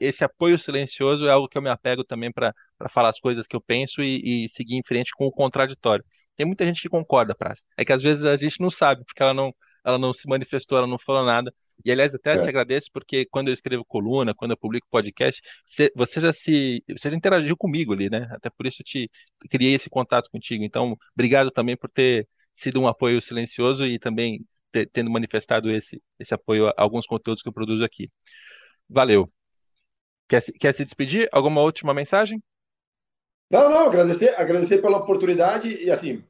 Esse apoio silencioso é algo que eu me apego também para falar as coisas que eu penso e, e seguir em frente com o contraditório. Tem muita gente que concorda, Praça. É que às vezes a gente não sabe, porque ela não, ela não se manifestou, ela não falou nada. E aliás, até é. te agradeço porque quando eu escrevo coluna, quando eu publico podcast, você já se, você já interagiu comigo ali, né? Até por isso eu te criei esse contato contigo. Então, obrigado também por ter sido um apoio silencioso e também tendo manifestado esse, esse apoio a alguns conteúdos que eu produzo aqui. Valeu. Quer, quer se despedir? Alguma última mensagem? Não, não, agradecer, agradecer pela oportunidade e assim,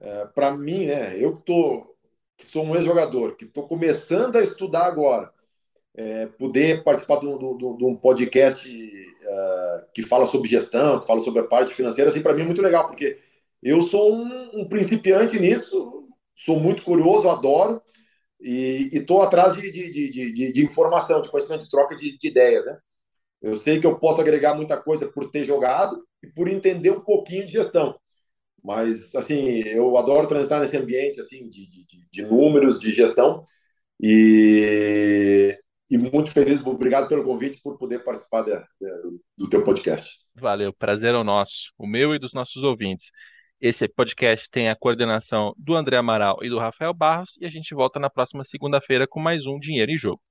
é, para mim, né, eu tô, que sou um ex-jogador, que estou começando a estudar agora, é, poder participar de um, podcast uh, que fala sobre gestão, que fala sobre a parte financeira, assim, para mim é muito legal, porque eu sou um, um principiante nisso, sou muito curioso, adoro, e estou atrás de, de, de, de, informação, de conhecimento, de troca de, de ideias, né? Eu sei que eu posso agregar muita coisa por ter jogado e por entender um pouquinho de gestão. Mas, assim, eu adoro transitar nesse ambiente, assim, de, de números, de gestão. E, e muito feliz, obrigado pelo convite, por poder participar de, de, do teu podcast. Valeu, prazer é o nosso, o meu e dos nossos ouvintes. Esse podcast tem a coordenação do André Amaral e do Rafael Barros e a gente volta na próxima segunda-feira com mais um Dinheiro em Jogo.